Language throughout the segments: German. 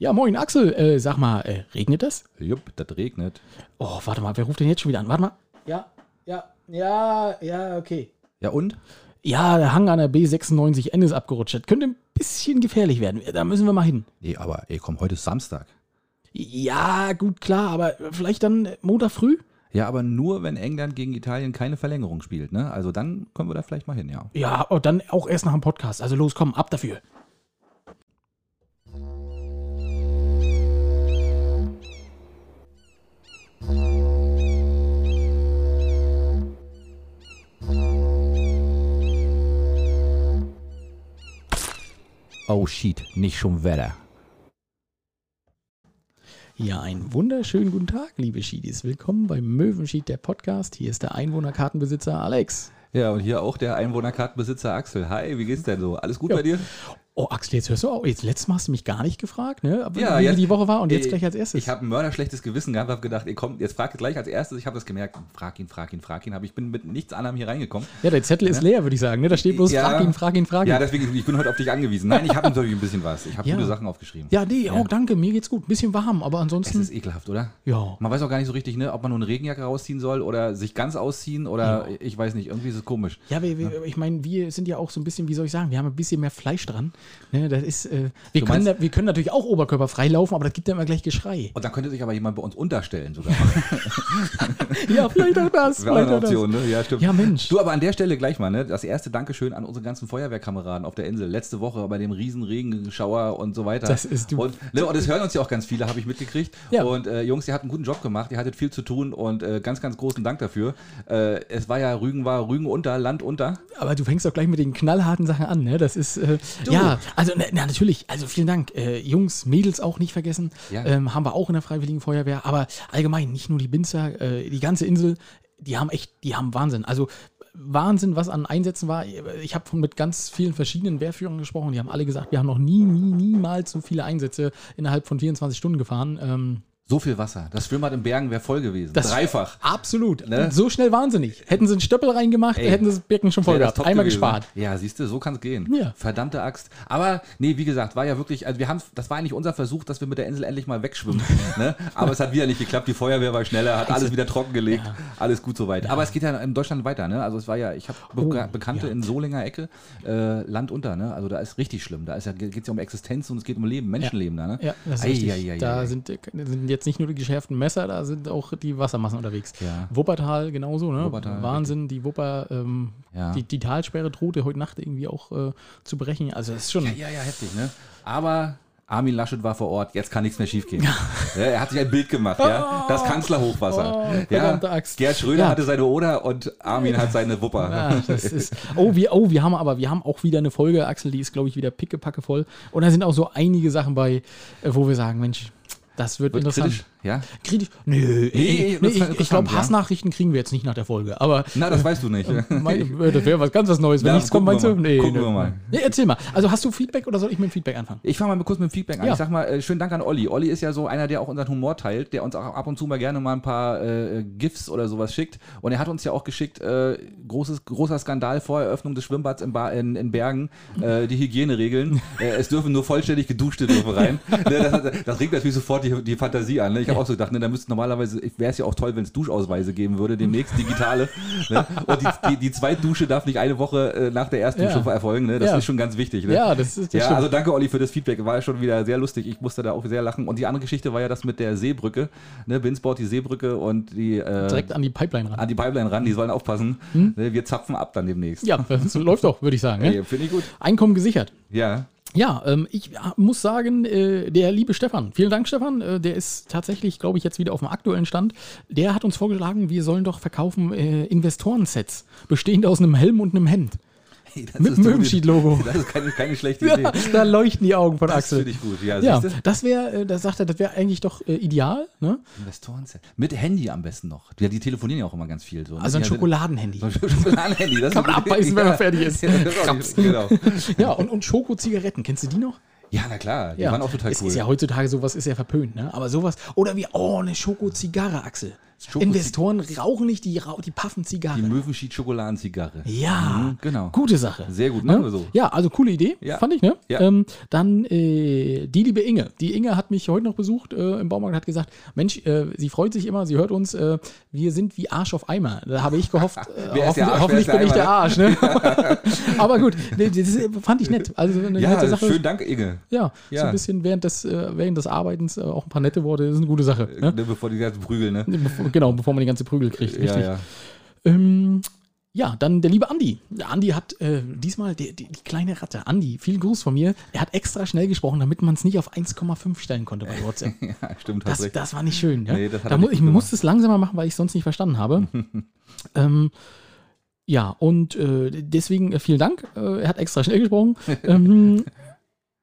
Ja, moin Axel, äh, sag mal, äh, regnet das? Jupp, das regnet. Oh, warte mal, wer ruft denn jetzt schon wieder an? Warte mal. Ja, ja, ja, ja, okay. Ja und? Ja, der Hang an der B96N ist abgerutscht. Das könnte ein bisschen gefährlich werden. Da müssen wir mal hin. Nee, aber ey, komm, heute ist Samstag. Ja, gut, klar, aber vielleicht dann Montag früh? Ja, aber nur, wenn England gegen Italien keine Verlängerung spielt, ne? Also dann können wir da vielleicht mal hin, ja. Ja, und dann auch erst nach dem Podcast. Also los, komm, ab dafür. Oh shit, nicht schon Wetter. Ja, einen wunderschönen guten Tag, liebe Schiedis. Willkommen beim Möwenschied, der Podcast. Hier ist der Einwohnerkartenbesitzer Alex. Ja, und hier auch der Einwohnerkartenbesitzer Axel. Hi, wie geht's denn so? Alles gut Ja. bei dir? Oh, Axel, jetzt hörst du auch. Jetzt letztes Mal hast du mich gar nicht gefragt, ne? Aber Ja, wie jetzt- die Woche war und jetzt Ey, gleich als erstes. Ich habe ein mörderschlechtes Gewissen gehabt, habe gedacht, ey, komm, jetzt frag gleich als erstes. Ich habe das gemerkt. Frag ihn, frag ihn, frag ihn. Aber ich bin mit nichts anderem hier reingekommen. ja, der Zettel ist leer, würde ich sagen. Ne? Da steht bloß Ja. frag ihn, frag ihn, frag ihn. Ja, deswegen, ich bin heute auf dich angewiesen. Nein, ich habe natürlich ein bisschen was. Ich habe Ja. gute Sachen aufgeschrieben. Ja, nee, oh, danke, mir geht's gut. Bisschen warm, aber Es ansonsten. ist ekelhaft, oder? Ja. Man weiß auch gar nicht so richtig, ne, ob man nur eine Regenjacke rausziehen soll oder sich ganz ausziehen oder ich weiß nicht, irgendwie ist es komisch. Ja, wir, wir, ich meine, wir sind ja auch so ein bisschen, wie soll ich sagen, wir haben ein bisschen mehr Fleisch dran. Ne, das ist, äh, wir, können da, wir können natürlich auch oberkörperfrei laufen, aber das gibt ja immer gleich Geschrei. Und dann könnte sich aber jemand bei uns unterstellen sogar. Ja, vielleicht auch das. Wäre eine auch das. Option, ne? Ja, stimmt. Ja, Mensch. Du, aber an der Stelle gleich mal, ne? Das erste Dankeschön an unsere ganzen Feuerwehrkameraden auf der Insel. Letzte Woche bei dem riesen Regenschauer und so weiter. Das ist du- Und, ne, und es hören uns ja auch ganz viele, habe ich mitgekriegt. Ja. Und äh, Jungs, ihr habt einen guten Job gemacht, ihr hattet viel zu tun und äh, ganz, ganz großen Dank dafür. Äh, es war ja Rügen war Rügen unter, Land unter. Aber du fängst doch gleich mit den knallharten Sachen an, ne? Das ist, äh, Du. Ja, also na, na, natürlich, also vielen Dank. Äh, Jungs, Mädels auch nicht vergessen. Ja. Ähm, haben wir auch in der Freiwilligen Feuerwehr. Aber allgemein, nicht nur die Binzer, äh, die ganze Insel, die haben echt, die haben Wahnsinn. Also Wahnsinn, was an Einsätzen war. Ich habe mit ganz vielen verschiedenen Wehrführern gesprochen. Die haben alle gesagt, wir haben noch nie, nie, niemals so viele Einsätze innerhalb von 24 Stunden gefahren. Ähm, So viel Wasser. Das Schwimmbad im Bergen wäre voll gewesen. Das- Dreifach. absolut. Ne? So schnell wahnsinnig. Hätten sie einen Stöppel reingemacht, Ey, hätten sie das Becken schon voll gehabt. Einmal gewesen. gespart. Ja, siehst du, so kann es gehen. Ja. Verdammte Axt. Aber nee, wie gesagt, war ja wirklich, also wir haben, das war eigentlich unser Versuch, dass wir mit der Insel endlich mal wegschwimmen. ne? Aber es hat wieder nicht geklappt. Die Feuerwehr war schneller, hat alles wieder trockengelegt. Alles gut soweit. Aber es geht ja in Deutschland weiter. Ne? Also es war ja, ich habe Be Oh, Bekannte ja. in Solinger Ecke, äh, Land unter. Ne? Also da ist richtig schlimm. Da geht es ja um Existenz und es geht um Leben, Menschenleben da. Ne? Ja, das ist Ei, richtig. ei, ei, da. Sind, sind jetzt nicht nur die geschärften Messer, da sind auch die Wassermassen unterwegs. Ja. Wuppertal genauso, ne? Wuppertal, Wahnsinn, die Wupper, ähm, Ja. die, die Talsperre drohte heute Nacht irgendwie auch äh, zu brechen. Also das ist schon. Ja, ja, ja, heftig, ne? Aber Armin Laschet war vor Ort, jetzt kann nichts mehr schiefgehen. ja, er hat sich ein Bild gemacht, ja. Das Kanzlerhochwasser. Oh, ja. Axt. Gerd Schröder Ja. hatte seine Oder und Armin hat seine Wupper. Ja, das ist, oh, wir, oh, wir haben aber, wir haben auch wieder eine Folge, Axel, die ist, glaube ich, wieder pickepacke voll. Und da sind auch so einige Sachen bei, äh, wo wir sagen, Mensch, das wird, Wird interessant. kritisch, ja? Kritisch? Nö, nee, nee, das war ich, ich glaube, ja. Hassnachrichten kriegen wir jetzt nicht nach der Folge. Aber Na, das weißt du nicht. Mein, äh, das wäre was ganz was Neues. Wenn Ja, nichts kommt, meinst du? mal. Gucken wir mal. Nee, erzähl mal. Also hast du Feedback oder soll ich mit dem Feedback anfangen? Ich fange mal kurz mit dem Feedback an. Ja. Ich sag mal, äh, schönen Dank an Olli. Olli ist ja so einer, der auch unseren Humor teilt, der uns auch ab und zu mal gerne mal ein paar äh, GIFs oder sowas schickt. Und er hat uns ja auch geschickt, äh, großes, großer Skandal vor Eröffnung des Schwimmbads in, ba in, in Bergen, äh, die Hygieneregeln. äh, es dürfen nur vollständig geduschte dürfen rein. ne, das, das regt natürlich sofort die, die Fantasie an. Ne? Ich habe auch so gedacht, ne, da müsste normalerweise, wäre es ja auch toll, wenn es Duschausweise geben würde, demnächst digitale. ne? Und die, die, die Zweitdusche darf nicht eine Woche äh, nach der ersten. Dusche erfolgen. Ne? Das ist schon ganz wichtig. Ne? Ja, das ist das Ja, stimmt. also danke Olli für das Feedback. War schon wieder sehr lustig. Ich musste da auch sehr lachen. Und die andere Geschichte war ja das mit der Seebrücke. Ne, Binsport, die Seebrücke und die äh, direkt an die Pipeline ran. an die Pipeline ran. Die sollen aufpassen. Ne, wir zapfen ab dann demnächst. Ja, das läuft doch, würde ich sagen. Ne? Ey, Finde ich gut. Einkommen gesichert. Ja. Ja, ähm, ich muss sagen, äh, der liebe Stefan, vielen Dank Stefan, äh, der ist tatsächlich, glaube ich, jetzt wieder auf dem aktuellen Stand. Der hat uns vorgeschlagen, wir sollen doch verkaufen äh, Investorensets, bestehend aus einem Helm und einem Hemd. Hey, das Mit dem Möwenschied-Logo. Das ist keine, keine schlechte Idee. Ja, da leuchten die Augen von Das Axel. finde ich gut. Ja, Ja, das wäre, äh, da sagt er, das wäre eigentlich doch äh, ideal. Ne? Investorenset. Mit Handy am besten noch. Ja, die telefonieren ja auch immer ganz viel. So, ne? Also ein Schokoladenhandy. So ein Schokoladenhandy. Das Kann man abbeißen, wenn man fertig ist. Ja, das ist nicht- genau. Ja, und, und Schoko-Zigaretten, kennst du die noch? Ja, na klar. Die waren auch total es cool. ist ja heutzutage sowas ist ja verpönt, ne? Aber sowas, oder wie, oh, eine Schoko-Zigarre, Axel. Schoko- Investoren rauchen nicht, die, die puffen Zigarre. Die Möwenschied-Schokoladenzigarre. ja, Mhm, genau. Gute Sache. Sehr gut, machen Ne? wir so. Ja, also coole Idee, Ja. fand ich, ne? Ja. Ähm, dann äh, die liebe Inge. Die Inge hat mich heute noch besucht äh, im Baumarkt und hat gesagt, Mensch, äh, sie freut sich immer, sie hört uns, äh, wir sind wie Arsch auf Eimer. Da habe ich gehofft, äh, hoffentlich, Arsch, hoffentlich bin ich der Arsch. Ne? Aber gut, nee, das fand ich nett. Also eine Ja, nette Sache. schönen Dank, Inge. Ja, so Ja. ein bisschen während des, äh, während des Arbeitens auch ein paar nette Worte, das ist eine gute Sache. Ne? Ne, bevor die ganzen Prügel, ne? Bevor, genau, bevor man die ganze Prügel kriegt. Ja, Richtig. ja. Ähm, ja, dann der liebe Andi. Andi hat äh, diesmal die, die, die kleine Ratte. Andi, viel Gruß von mir. Er hat extra schnell gesprochen, damit man es nicht auf 1,5 stellen konnte bei WhatsApp. ja, stimmt, Das, recht. das war nicht schön. Ja? Nee, das da mu ich gemacht. musste es langsamer machen, weil ich es sonst nicht verstanden habe. ähm, ja, und äh, deswegen äh, vielen Dank. Äh, er hat extra schnell gesprochen. ähm,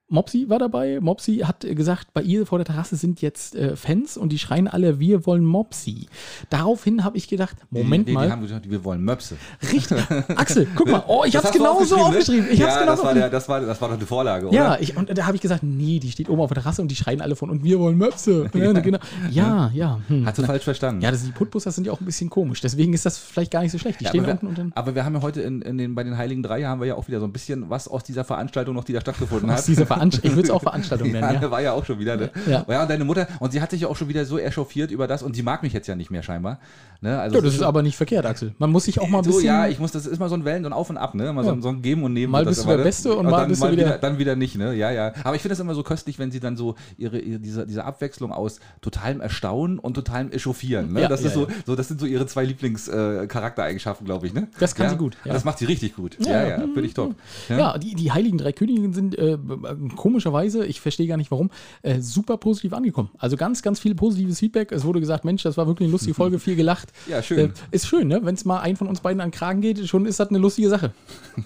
Mopsi war dabei. Mopsi hat gesagt, bei ihr vor der Terrasse sind jetzt äh, Fans und die schreien alle, wir wollen Mopsi. Daraufhin habe ich gedacht, Moment die, die, mal. Die haben gesagt, wir wollen Möpse. Richtig. Axel, guck mal. Oh, ich hast du genauso aufgeschrieben. Ne? Ich ja, hab's das, war der, das, war, das war doch die Vorlage, oder? Ja, ich, und da habe ich gesagt, nee, die steht oben auf der Terrasse und die schreien alle von und wir wollen Möpse. Ja, genau. ja. ja hm. Hast du falsch verstanden. Ja, das, die Putbusser sind ja auch ein bisschen komisch. Deswegen ist das vielleicht gar nicht so schlecht. Die Ja, stehen aber, unten und wir, dann. aber wir haben ja heute in, in den, bei den Heiligen Drei haben wir ja auch wieder so ein bisschen was aus dieser Veranstaltung noch, die da stattgefunden hat. Veranstaltung. Ich würde es auch Veranstaltung ja, nennen, ja. war ja auch schon wieder, ne? Ja. Ja. und deine Mutter, und sie hat sich ja auch schon wieder so echauffiert über das, und sie mag mich jetzt ja nicht mehr scheinbar. Ne? Also Ja, das ist aber nicht verkehrt, Axel. Man muss sich auch mal ein so, bisschen. ja, ich muss, das ist mal so ein Wellen und Auf und Ab, ne? Mal so, Ja. so ein Geben und Nehmen. Mal bist du der ne? Beste und mal dann, bist du wieder- Dann wieder nicht, ne? Ja, ja. Aber ich finde das immer so köstlich, wenn sie dann so ihre, ihre diese, diese Abwechslung aus totalem Erstaunen und totalem Echauffieren, ne? Ja, das, ist ja, so, so, das sind so ihre zwei Lieblingscharaktereigenschaften, glaube ich, ne? Das kann ja? sie gut, ja. Das macht sie richtig gut. Ja, Ja, ja. ja, finde ich top. Ja, die, die Heiligen Drei Königinnen sind äh, komischerweise, ich verstehe gar nicht warum, äh, super positiv angekommen. Also ganz, ganz viel positives Feedback. Es wurde gesagt, Mensch, das war wirklich eine lustige Folge, viel gelacht. Ja, schön. Äh, ist schön, ne? Wenn es mal einen von uns beiden an den Kragen geht, schon ist das eine lustige Sache.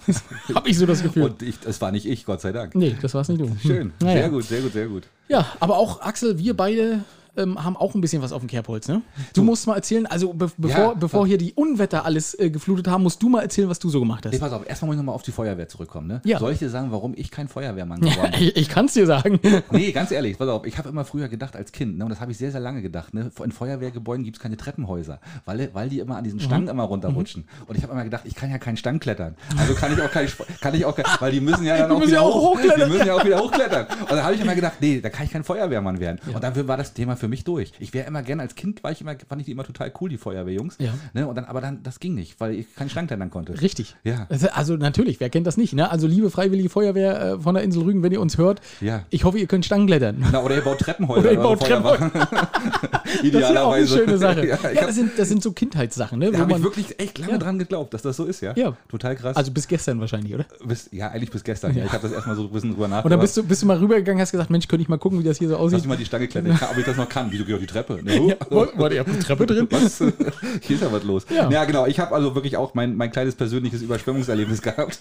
Habe ich so das Gefühl. Und ich, es war nicht ich, Gott sei Dank. nee, das war es nicht du. Hm. Schön. Naja. Sehr gut, sehr gut, sehr gut. Ja, aber auch Axel, wir beide ähm, haben auch ein bisschen was auf dem Kerbholz, ne? Du musst mal erzählen, also be bevor, Ja, bevor hier die Unwetter alles äh, geflutet haben, musst du mal erzählen, was du so gemacht hast. pass auf, erstmal muss ich nochmal auf die Feuerwehr zurückkommen. Ne? Ja. Soll ich dir sagen, warum ich kein Feuerwehrmann geworden bin? ich ich kann es dir sagen. Nee, ganz ehrlich, pass auf, ich habe immer früher gedacht als Kind, ne, und das habe ich sehr, sehr lange gedacht, ne, in Feuerwehrgebäuden gibt es keine Treppenhäuser, weil, weil die immer an Mhm. diesen Stangen immer runterrutschen. Und ich habe immer gedacht, ich kann ja keinen Stang klettern. Also kann ich auch kein, Sp- kann ich auch kein, weil die müssen ja dann auch müssen wieder ja auch hoch, hochklettern. Die müssen ja auch wieder hochklettern. Und da habe ich immer gedacht, nee, da kann ich kein Feuerwehrmann werden. Und dann war das Thema für mich durch. Ich wäre immer gerne, als Kind war ich immer, fand ich die immer total cool, die Feuerwehrjungs. Ja. Ne, und dann, aber dann, das ging nicht, weil ich keinen Stang klettern konnte. Richtig. Ja. Also, also natürlich, wer kennt das nicht, ne? Also liebe Freiwillige Feuerwehr äh, von der Insel Rügen, wenn ihr uns hört, Ja. ich hoffe, ihr könnt Stangen klettern. Na, oder ihr baut Treppenhäuser. Oder ihr eurer baut Feuerwache. Das ist ja auch eine schöne Sache. ja, Ja, das, sind, das sind so Kindheitssachen, ne? Da habe ich wirklich echt lange Ja. dran geglaubt, dass das so ist, ja? Ja. Total krass. also bis gestern wahrscheinlich, oder? bis, ja, eigentlich bis gestern. Ja. Ich habe das erstmal so ein bisschen drüber nachgedacht. Und dann bist du, bist du mal rübergegangen, hast gesagt, Mensch, könnte ich mal gucken, wie das hier so aussieht? mich mal die Stange klettern, ob ich das noch kann. Wieso geht auf die Treppe? Ne? Ja, auf der Treppe drin? Was? Hier ist ja was los. Ja. Ja, genau. Ich habe also wirklich auch mein, mein kleines persönliches Überschwemmungserlebnis gehabt.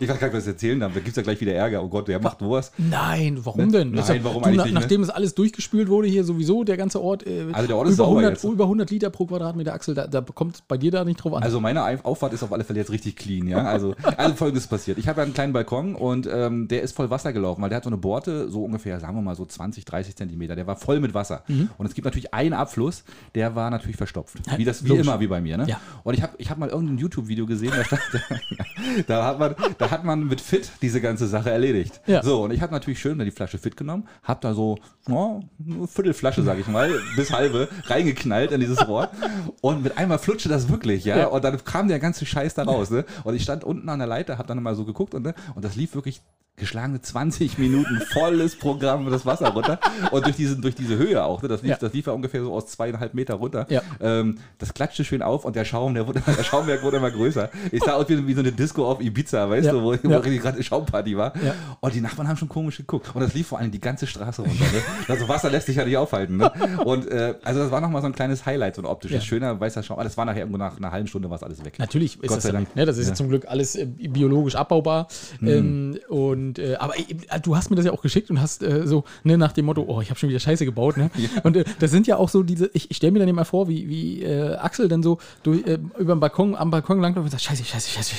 ich weiß gar nicht, was ich erzählen darf. Da gibt es ja gleich wieder Ärger. Oh Gott, wer macht wo was? Nein, warum denn? Nein, warum du, eigentlich na, ne? Nachdem es alles durchgespült wurde, hier sowieso, der ganze Ort, äh, Also der Ort ist über, sauber 100, jetzt. über 100 Liter pro Quadratmeter Axel, da, da kommt bei dir da nicht drauf an. Also meine Auf- Auffahrt ist auf alle Fälle jetzt richtig clean, ja. Also, also folgendes passiert. Ich habe einen kleinen Balkon und ähm, der ist voll Wasser gelaufen, weil der hat so eine Borte, so ungefähr, sagen wir mal so 20, 30 Zentimeter. Der war voll mit Wasser. Mhm. Und es gibt natürlich einen Abfluss, der war natürlich verstopft. Wie das wie Logisch. immer, wie bei mir, ne? Ja. Und ich habe ich hab mal irgendein YouTube-Video gesehen, da, stand, da, hat man, da hat man mit Fit diese ganze Sache erledigt. Ja. So, und ich habe natürlich schön die Flasche Fit genommen, habe da so oh, eine Viertelflasche, sage ich mal, bis halbe reingeknallt in dieses Rohr und mit einmal flutschte das wirklich, ja? Ja. Und dann kam der ganze Scheiß da raus, ne? Und ich stand unten an der Leiter, habe dann mal so geguckt und, ne? und das lief wirklich geschlagene 20 Minuten volles Programm das Wasser runter und durch, diesen, durch diese Höhe auch, ne? das, lief, Ja. das lief ja ungefähr so aus zweieinhalb Meter runter. Ja. Ähm, das klatschte schön auf und der Schaum, der, wurde, der Schaumwerk wurde immer größer. Ich sah aus wie, wie so eine Disco auf Ibiza, weißt Ja. du, wo, wo Ja. gerade eine Schaumparty war. Und die Nachbarn haben schon komisch geguckt. Und das lief vor allem die ganze Straße runter. Ne? Also Wasser lässt sich ja nicht aufhalten. Ne? Und äh, also das war nochmal so ein kleines Highlight, so ein optisches, schöner weißer Schaum. Aber das war nachher irgendwo nach einer halben Stunde war es alles weg. Natürlich ist Gott das sei ja. Ne? Das ist ja. Zum Glück alles äh, biologisch abbaubar. Ähm, und Und, äh, aber äh, du hast mir das ja auch geschickt und hast äh, so, ne, nach dem Motto, oh, ich habe schon wieder Scheiße gebaut, ne? Und äh, das sind ja auch so diese, ich, ich stelle mir dann immer vor, wie, wie äh, Axel dann so durch, äh, über den Balkon, am Balkon langläuft und sagt, Scheiße, Scheiße, Scheiße.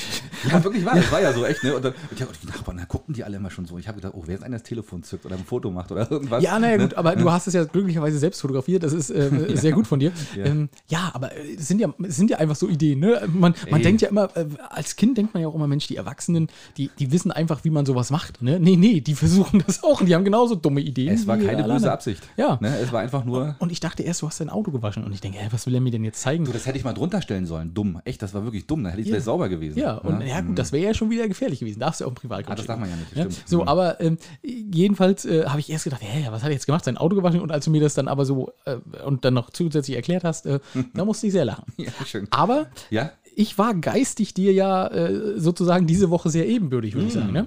Ja, wirklich wahr. Das war ja so echt, ne? Und, dann, und, ja, die Nachbarn, da guckten die alle immer schon so. Ich habe gedacht, oh, wer jetzt einer das Telefon zückt oder ein Foto macht oder irgendwas. Ja, naja, ne? gut, aber du hast es ja glücklicherweise selbst fotografiert, das ist äh, sehr gut von dir. Ja. Ähm, ja, aber äh, es sind ja, sind ja einfach so Ideen, ne? Man, man Ey. denkt ja immer, äh, als Kind denkt man ja auch immer, Mensch, die Erwachsenen, die, die wissen einfach, wie man sowas macht, ne? Nee, nee, die versuchen das auch und die haben genauso dumme Ideen. Es war keine böse. Absicht. Ja. Ne? Es war einfach nur. Und ich dachte erst, du hast dein Auto gewaschen und ich denke, was will er mir denn jetzt zeigen? Du, das hätte ich mal drunter stellen sollen. Dumm. Echt, das war wirklich dumm. Da hätte ich Ja. ja. sauber gewesen. Ja, und Ne? ja gut, das wäre ja schon wieder gefährlich gewesen. Darfst du auch im Privatgrund Ah, das darf man ja nicht, Ja? stimmt. So, Mhm. aber ähm, jedenfalls äh, habe ich erst gedacht, hä, was hat er jetzt gemacht? Sein Auto gewaschen und als du mir das dann aber so äh, und dann noch zusätzlich erklärt hast, äh, da musste ich sehr lachen. Ja, schön. Aber Ja? ich war geistig dir ja äh, sozusagen diese Woche sehr ebenbürtig, würde ich sagen. Ne?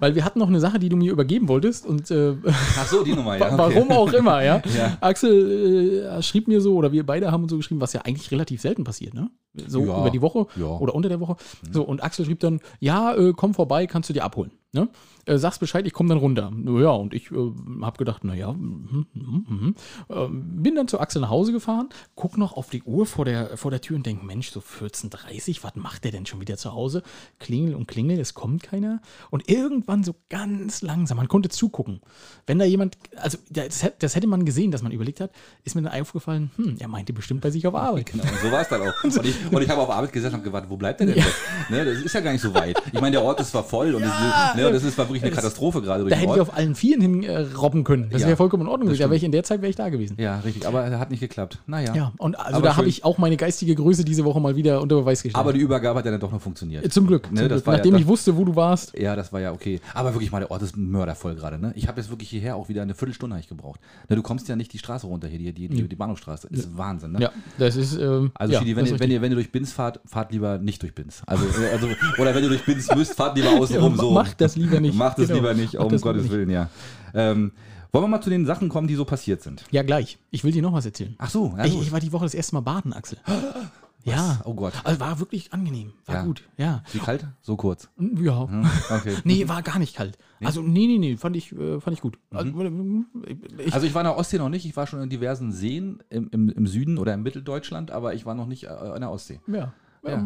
Weil wir hatten noch eine Sache, die du mir übergeben wolltest und äh, Ach so, die Nummer, ja. Okay. Warum auch immer, ja. Ja. Axel äh, schrieb mir so, oder wir beide haben uns so geschrieben, was ja eigentlich relativ selten passiert, ne? So Ja, über die Woche ja. oder unter der Woche. So, und Axel schrieb dann, ja, äh, komm vorbei, kannst du dir abholen. Ne? Äh, sagst Bescheid, ich komme dann runter. Ja, und ich äh, habe gedacht, naja, mhm, mhm, mhm. Ähm, bin dann zu Axel nach Hause gefahren, guck noch auf die Uhr vor der, vor der Tür und denk, Mensch, so 14.30 was macht der denn schon wieder zu Hause? Klingel und klingel, es kommt keiner. Und irgendwann so ganz langsam, man konnte zugucken. Wenn da jemand, also das, das hätte man gesehen, dass man überlegt hat, ist mir dann aufgefallen, hm, er meinte bestimmt bei sich auf Arbeit. Genau, und so war es dann auch. Und ich, und ich habe auf Arbeit gesessen und gewartet, wo bleibt der denn jetzt? Ne, das ist ja gar nicht so weit. Ich meine, der Ort ist zwar voll und es, ne, und das ist war wirklich eine Katastrophe gerade Da hätte ich Ort. auf allen Vieren hin äh, robben können. Das Ja, wäre vollkommen in Ordnung gewesen. Da wäre ich in der Zeit wäre ich da gewesen. Ja, richtig, aber er hat nicht geklappt. Naja. Ja, und also Aber da habe ich auch meine geistige Größe diese Woche mal wieder unter Beweis gestellt. Aber die Übergabe hat ja dann doch noch funktioniert. Äh, zum Glück, Ne, zum Glück. ja- nachdem das- ich wusste, wo du warst. Ja, das war ja okay. Aber wirklich mal, der Ort ist mördervoll gerade. Ne? Ich habe jetzt wirklich hierher auch wieder eine Viertelstunde ich gebraucht. Ne, du kommst ja nicht die Straße runter hier, die, die, die, die Bahnhofstraße. Das ist Wahnsinn. Ne? Ja, das ist. Ähm, Also, ja, Schidi, wenn, ihr, wenn, ihr, wenn ihr durch Binz fahrt, fahrt lieber nicht durch Binz. Also, äh, also, oder wenn ihr durch Binz müsst, fahrt lieber außen rum. So. Macht das lieber nicht. Macht es Genau. lieber nicht, Macht um Gottes. Willen, ja. Ähm, wollen wir mal zu den Sachen kommen, die so passiert sind? Ja, gleich. Ich will dir noch was erzählen. Ach so, ja, ich, ich war die Woche das erste Mal baden, Axel. Ja. Oh Gott. Also war wirklich angenehm. War Ja. gut. Ja. Wie kalt? So kurz. Ja. Okay. Nee, war gar nicht kalt. Also, nee, nee, nee, fand ich, äh, fand ich gut. Also, ich, Also ich war in der Ostsee noch nicht, ich war schon in diversen Seen im, im, im Süden oder im Mitteldeutschland, aber ich war noch nicht äh, in der Ostsee. ja. Ja.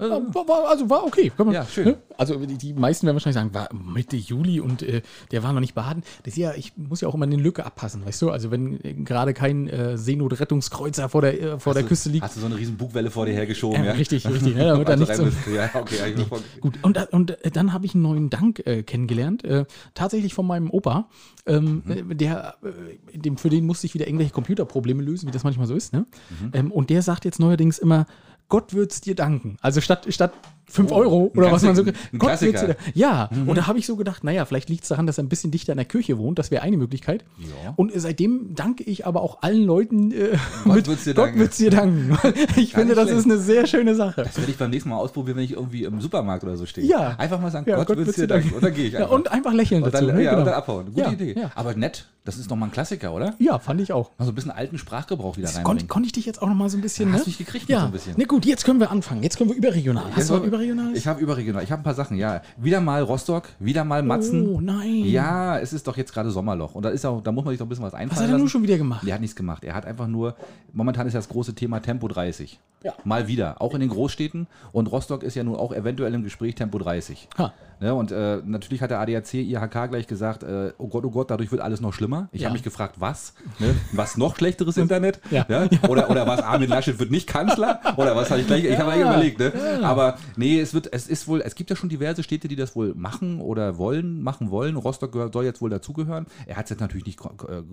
Ja, war, war, also war okay. Man, Ja, schön. ne? Also die, die meisten werden wahrscheinlich sagen, war Mitte Juli und äh, der war noch nicht baden. Das ja, ich muss ja auch immer eine Lücke abpassen, weißt du? Also wenn äh, gerade kein äh, Seenotrettungskreuzer vor der, äh, vor der du- Küste liegt. Hast du so eine riesen Bugwelle vor dir hergeschoben, Äh, ja? Richtig, richtig, ne, damit da Also nichts so- bist. Ja, okay, vor- Gut, und, und äh, dann habe ich einen neuen Dank äh, kennengelernt, äh, tatsächlich von meinem Opa. Ähm, Mhm. äh, der, äh, dem, für den musste ich wieder irgendwelche Computerprobleme lösen, wie das manchmal so ist. Ne? Mhm. Ähm, und der sagt jetzt neuerdings immer, Gott wird's dir danken. Also statt, statt 5 Oh, Euro oder was man so. Ein Gott Klassiker. Mhm. Ja, und da habe ich so gedacht, naja, vielleicht liegt es daran, dass er ein bisschen dichter an der Kirche wohnt. Das wäre eine Möglichkeit. Ja. Und seitdem danke ich aber auch allen Leuten, äh, Gott mit, wird's dir Gott danken. wird's dir danken. ich finde, nicht das schlecht. ist eine sehr schöne Sache. Das werde ich beim nächsten Mal ausprobieren, wenn ich irgendwie im Supermarkt oder so stehe. Ja. Einfach mal sagen, Ja, Gott, wird's dir danken. Und dann gehe ich Ja, einfach. und einfach lächeln und dazu. dann, ne? ja, Genau. und dann abhauen. Gute Ja, Idee. Ja. Aber nett, das ist doch mal ein Klassiker, oder? ja, fand ich auch. Also ein bisschen alten Sprachgebrauch wieder Konnte, reinbringen. konnte ich dich jetzt auch noch mal so ein bisschen. Hast ne? mich gekriegt mit ja. so ein bisschen. Na gut, jetzt können wir anfangen. Jetzt können wir überregional. Hast du mal- überregional? Ich habe überregional. Ich habe ein paar Sachen, ja. Wieder mal Rostock, wieder mal Matzen. Oh nein. Ja, es ist doch jetzt gerade Sommerloch. Und da, ist auch, da muss man sich doch ein bisschen was einfallen Was hat er lassen. nun schon wieder gemacht? Der hat nichts gemacht. Er hat einfach nur, momentan ist ja das große Thema Tempo 30. Ja. Mal wieder, auch in den Großstädten. Und Rostock ist ja nun auch eventuell im Gespräch Tempo 30. Ha. Ne, und äh, natürlich hat der ADAC, IHK gleich gesagt, äh, oh Gott, oh Gott, dadurch wird alles noch schlimmer. Ich Ja. habe mich gefragt, was? Ne? Was noch schlechteres Internet? Ja. Oder, oder was, Armin Laschet wird nicht Kanzler? Oder was habe ich gleich, ich habe gleich überlegt. Ne? Aber nee, es wird, es ist wohl, es gibt ja schon diverse Städte, die das wohl machen oder wollen, machen wollen. Rostock soll jetzt wohl dazugehören. Er hat jetzt natürlich nicht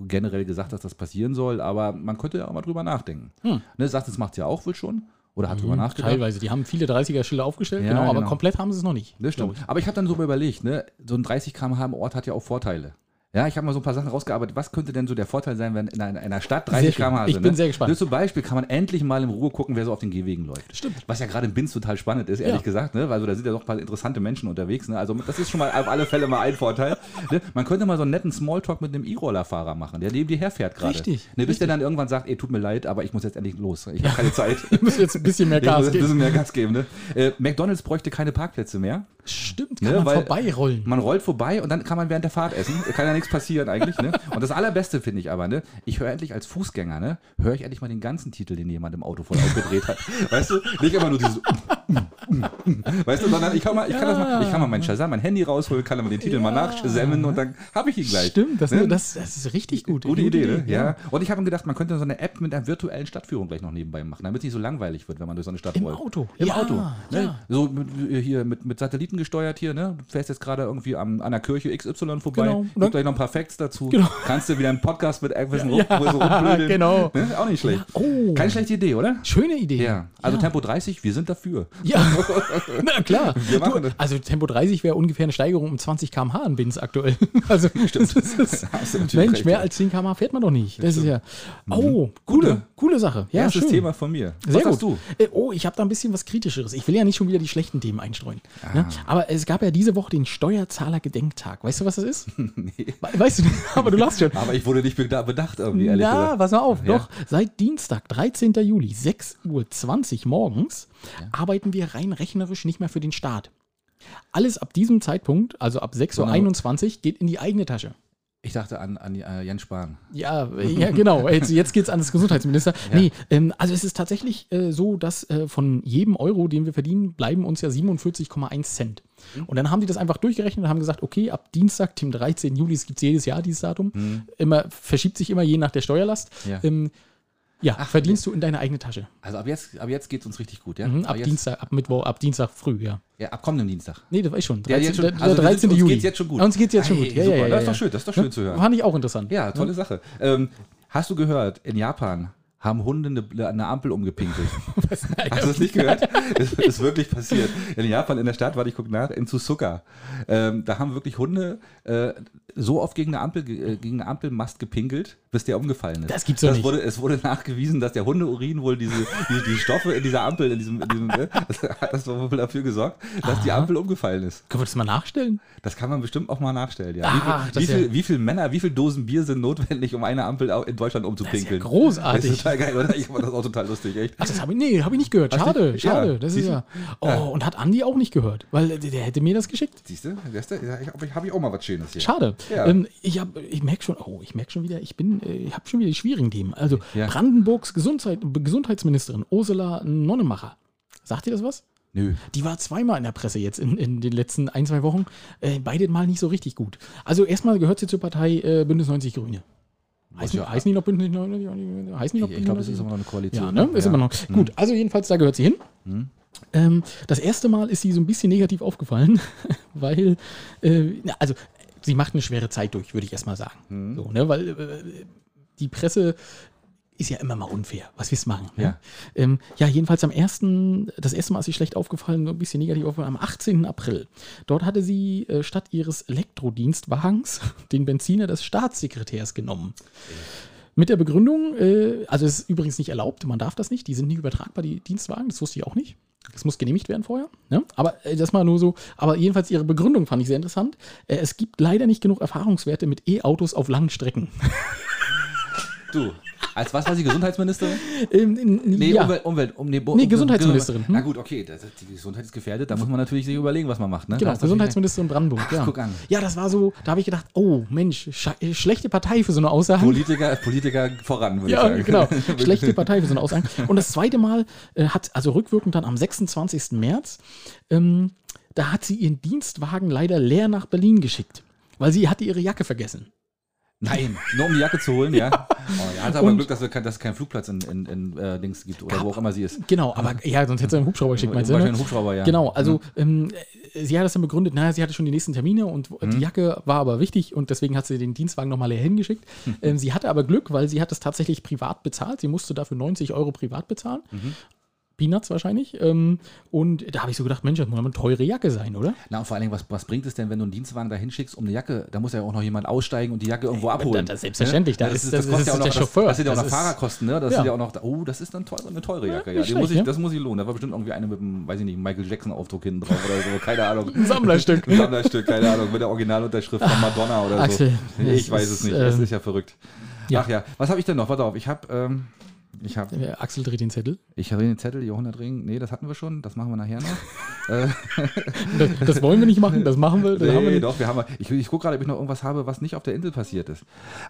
generell gesagt, dass das passieren soll, aber man könnte ja auch mal drüber nachdenken. Ne, sagt, es macht es ja auch wohl schon. Oder hat drüber nachgedacht. Teilweise. Die haben viele 30er-Schilder aufgestellt, Ja, genau, aber genau. komplett haben sie es noch nicht. Das stimmt. Aber ich habe dann so überlegt, ne, so ein 30 km/h im Ort hat ja auch Vorteile. Ja, ich habe mal so ein paar Sachen rausgearbeitet. Was könnte denn so der Vorteil sein, wenn in einer, einer Stadt 30 schön. km/h Ich sind? bin ne? sehr gespannt. Zum Beispiel kann man endlich mal in Ruhe gucken, wer so auf den Gehwegen läuft. Stimmt. Was ja gerade in Binz total spannend ist, ehrlich Ja. gesagt. Ne? Also da sind ja doch ein paar interessante Menschen unterwegs. Ne? Also das ist schon mal auf alle Fälle mal ein Vorteil. Ne? Man könnte mal so einen netten Smalltalk mit einem E-Roller-Fahrer machen, der neben dir herfährt gerade. Richtig, Ne, bis der dann irgendwann sagt, ey, tut mir leid, aber ich muss jetzt endlich los. Ich habe keine Zeit. Ich muss jetzt ein bisschen mehr Ich Gas jetzt ein geben. bisschen mehr Gas geben. Ne? Äh, McDonalds bräuchte keine Parkplätze mehr. Stimmt, kann Ne, man weil vorbeirollen. Man rollt vorbei und dann kann man während der Fahrt essen. Kann ja nichts passieren eigentlich. Ne? Und das Allerbeste finde ich aber, ne? ich höre endlich als Fußgänger, ne? höre ich endlich mal den ganzen Titel, den jemand im Auto voll aufgedreht hat. Weißt du, nicht immer nur dieses Weißt du, sondern ich kann mal, ich kann das mal, ich kann mal mein Shazam, mein Handy rausholen, kann mal den Titel mal nachschämen und dann habe ich ihn gleich. Stimmt, das, Ne? das, das ist richtig gut. Gute Idee, ne? Ja. Und ich habe mir gedacht, man könnte so eine App mit einer virtuellen Stadtführung gleich noch nebenbei machen, damit es nicht so langweilig wird, wenn man durch so eine Stadt Im rollt. Auto. Im Ja, Auto. Ne? ja. So mit, hier mit, mit Satelliten gesteuert hier, ne? Du fährst jetzt gerade irgendwie am, an der Kirche XY vorbei. Genau. Gibt gleich noch ein paar Facts dazu. Genau. Kannst du wieder einen Podcast mit irgendwelchen Ja, rum, so rumblödeln. genau. Ne? Auch nicht schlecht. Oh. Keine schlechte Idee, oder? Schöne Idee. Ja. Also ja. Tempo 30, wir sind dafür. Ja, na klar. Wir machen du, das. also Tempo 30 wäre ungefähr eine Steigerung um 20 km/h an Bins aktuell. Also Stimmt. Das ist, Mensch, recht, mehr ja. als 10 km/h fährt man doch nicht. Das ist ja. Mhm. Oh, coole, coole Sache. Ja, Erstes schön. Thema von mir. Sehr Was gut. sagst du? Äh, Oh, ich habe da ein bisschen was Kritischeres. Ich will ja nicht schon wieder die schlechten Themen einstreuen. Ah. Ne? Aber es gab ja diese Woche den Steuerzahler-Gedenktag. Weißt du, was das ist? nee. Weißt du, aber du lachst schon. Aber ich wurde nicht beda- bedacht irgendwie, ehrlich gesagt. pass mal auf. Ja. Doch, seit Dienstag, 13. Juli, 6.20 Uhr morgens, arbeiten wir rein rechnerisch nicht mehr für den Staat. Alles ab diesem Zeitpunkt, also ab 6.21 Uhr, geht in die eigene Tasche. Ich dachte an, an äh, Jens Spahn. Ja, ja genau. Jetzt, jetzt geht es an das Gesundheitsminister. Nee, ähm, also es ist tatsächlich äh, so, dass äh, von jedem Euro, den wir verdienen, bleiben uns ja 47,1 Cent. Und dann haben die das einfach durchgerechnet und haben gesagt, okay, ab Dienstag, dem 13. Juli, es gibt jedes Jahr dieses Datum, immer, verschiebt sich immer je nach der Steuerlast. Ja. Ähm, ja, verdienst du in deine eigene Tasche. Also ab jetzt, ab jetzt geht es uns richtig gut, ja? Mhm, ab jetzt, Dienstag, ab Mittwoch, ab Dienstag früh, ja. Ja, ab kommendem Dienstag. Nee, das weiß ich schon. Ja, 13, jetzt schon. Also wir sind- 13. uns Juli. geht's jetzt schon gut. Uns geht's jetzt schon gut. Ja, super, ja, ja, das ist ja. doch schön, das ist doch schön zu hören. Fand ich auch interessant. Ja, tolle Sache. Ähm, hast du gehört, in Japan haben Hunde eine, eine Ampel umgepinkelt. Hast du das nicht gehört? Das ist wirklich passiert. In Japan, in der Stadt, warte, ich gucke nach, in Tsusuka. Ähm, da haben wirklich Hunde äh, so oft gegen eine Ampel, äh, gegen einen Ampelmast gepinkelt, bis der umgefallen ist. Das gibt's doch das nicht. Wurde, es wurde nachgewiesen, dass der Hundeurin wohl diese, die, die Stoffe in dieser Ampel, in diesem, in diesem ne, das hat das wohl dafür gesorgt, dass die Ampel umgefallen ist. Können wir das mal nachstellen? Das kann man bestimmt auch mal nachstellen, ja. Ah, das wie, ist viel, wie, ja- viel, wie viel Männer, wie viel Dosen Bier sind notwendig, um eine Ampel in Deutschland umzupinkeln? Das ist ja großartig. Das ist total geil, oder? Ich fand das auch total lustig, echt. Ach, das habe ich, nee, hab ich nicht gehört. Schade, nicht? schade. Ja, das ist ja. Oh, Ja. und hat Andi auch nicht gehört, weil der, hätte mir das geschickt. Siehst du? Ich habe hab ich auch mal was Schönes hier. Schade. Ja. Ähm, ich hab, ich merke schon, oh, ich merke schon wieder, ich bin, äh, ich habe schon wieder die schwierigen Themen. Also. Brandenburgs Gesundheit, Gesundheitsministerin Ursula Nonnemacher. Sagt ihr das was? Nö. Die war zweimal in der Presse jetzt in, in den letzten ein, zwei Wochen. Äh, beide Mal nicht so richtig gut. Also erstmal gehört sie zur Partei äh, Bündnis 90 Grüne. Heißen, ja- heißen die noch Bündnis 90? Heißen die noch Ich, ich glaube, es Bündnis ist immer noch eine Koalition. ja, ne? Ist immer noch. Gut, also jedenfalls, da gehört sie hin. Ähm, das erste Mal ist sie so ein bisschen negativ aufgefallen, weil, äh, also, sie macht eine schwere Zeit durch, würde ich erstmal sagen. So, ne? Weil äh, die Presse ist ja immer mal unfair. Was willst du machen? Ne? Ja. Ähm, ja, jedenfalls am ersten, das erste Mal ist sie schlecht aufgefallen, ein bisschen negativ aufgefallen, am 18. April. Dort hatte sie äh, statt ihres Elektrodienstwagens den Benziner des Staatssekretärs genommen. Mit der Begründung, äh, also es ist übrigens nicht erlaubt, man darf das nicht, die sind nicht übertragbar, die Dienstwagen, das wusste ich auch nicht. Das muss genehmigt werden vorher. Ne? Aber äh, das mal nur so, aber jedenfalls ihre Begründung fand ich sehr interessant. Äh, es gibt leider nicht genug Erfahrungswerte mit E-Autos auf langen Strecken. Du, als was war sie Gesundheitsministerin? Ähm, in- Nee, ja. Umwelt, Umwelt, um, nee, Nee, Gesundheitsministerin, hm? Na gut, okay, das, die Gesundheit ist gefährdet, da muss man natürlich sich überlegen, was man macht. Ne? Genau, Gesundheitsministerin Brandenburg. ja. guck an. Ja, das war so, da habe ich gedacht, oh Mensch, schlechte Partei für so eine Aussage. Politiker, Politiker voran, würde Ja, ich sagen. genau. Schlechte Partei für so eine Aussage. Und das zweite Mal äh, hat, also rückwirkend dann am 26. März, ähm, da hat sie ihren Dienstwagen leider leer nach Berlin geschickt. Weil sie hatte ihre Jacke vergessen. Nein, nur um die Jacke zu holen, ja. Oh, ja, hat aber Und- Glück, dass, wir kein, es keinen Flugplatz in, in, in äh, Dings gibt oder wo auch immer sie ist. Genau, aber ja, sonst hätte sie einen Hubschrauber geschickt, meinst du? Ne? einen Hubschrauber, ja. Genau, also ähm, äh, sie hat das dann begründet, naja, sie hatte schon die nächsten Termine und Mhm. die Jacke war aber wichtig und deswegen hat sie den Dienstwagen nochmal leer hingeschickt. Mhm. Ähm, sie hatte aber Glück, weil sie hat es tatsächlich privat bezahlt. Sie musste dafür 90 Euro privat bezahlen. Peanuts wahrscheinlich. Ähm, und da habe ich so gedacht, Mensch, das muss eine teure Jacke sein, oder? Na und vor allen Dingen, was, was bringt es denn, wenn du einen Dienstwagen da hinschickst, um eine Jacke, da muss ja auch noch jemand aussteigen und die Jacke irgendwo abholen. das ist selbstverständlich, da Ne? ist- das ist ja auch der noch, Chauffeur. Das, das sind ja auch Das noch Fahrerkosten, ne? Das Ja. sind ja auch noch, oh, das ist dann teure, eine teure Jacke. Ja, die muss schlecht, ich, ne? Das muss ich lohnen. Da war bestimmt irgendwie eine mit einem, weiß ich nicht, Michael Jackson-Aufdruck hinten drauf oder so, keine Ahnung. Ein Sammlerstück. Ein Sammlerstück, keine Ahnung, mit der Originalunterschrift von Madonna oder Axel, so. Ich es weiß es nicht, das ähm, ist ja verrückt. ja. Ach ja, was habe ich denn noch? Warte auf, ich habe, ähm, Ich habe Äh, Axel dreht den Zettel. ich hab den Zettel, Jahrhundertring. Nee, das hatten wir schon. Das machen wir nachher noch. äh, Das, das wollen wir nicht machen, das machen wir. Das haben wir nee, nicht. doch, wir haben. Ich, ich gucke gerade, ob ich noch irgendwas habe, was nicht auf der Insel passiert ist.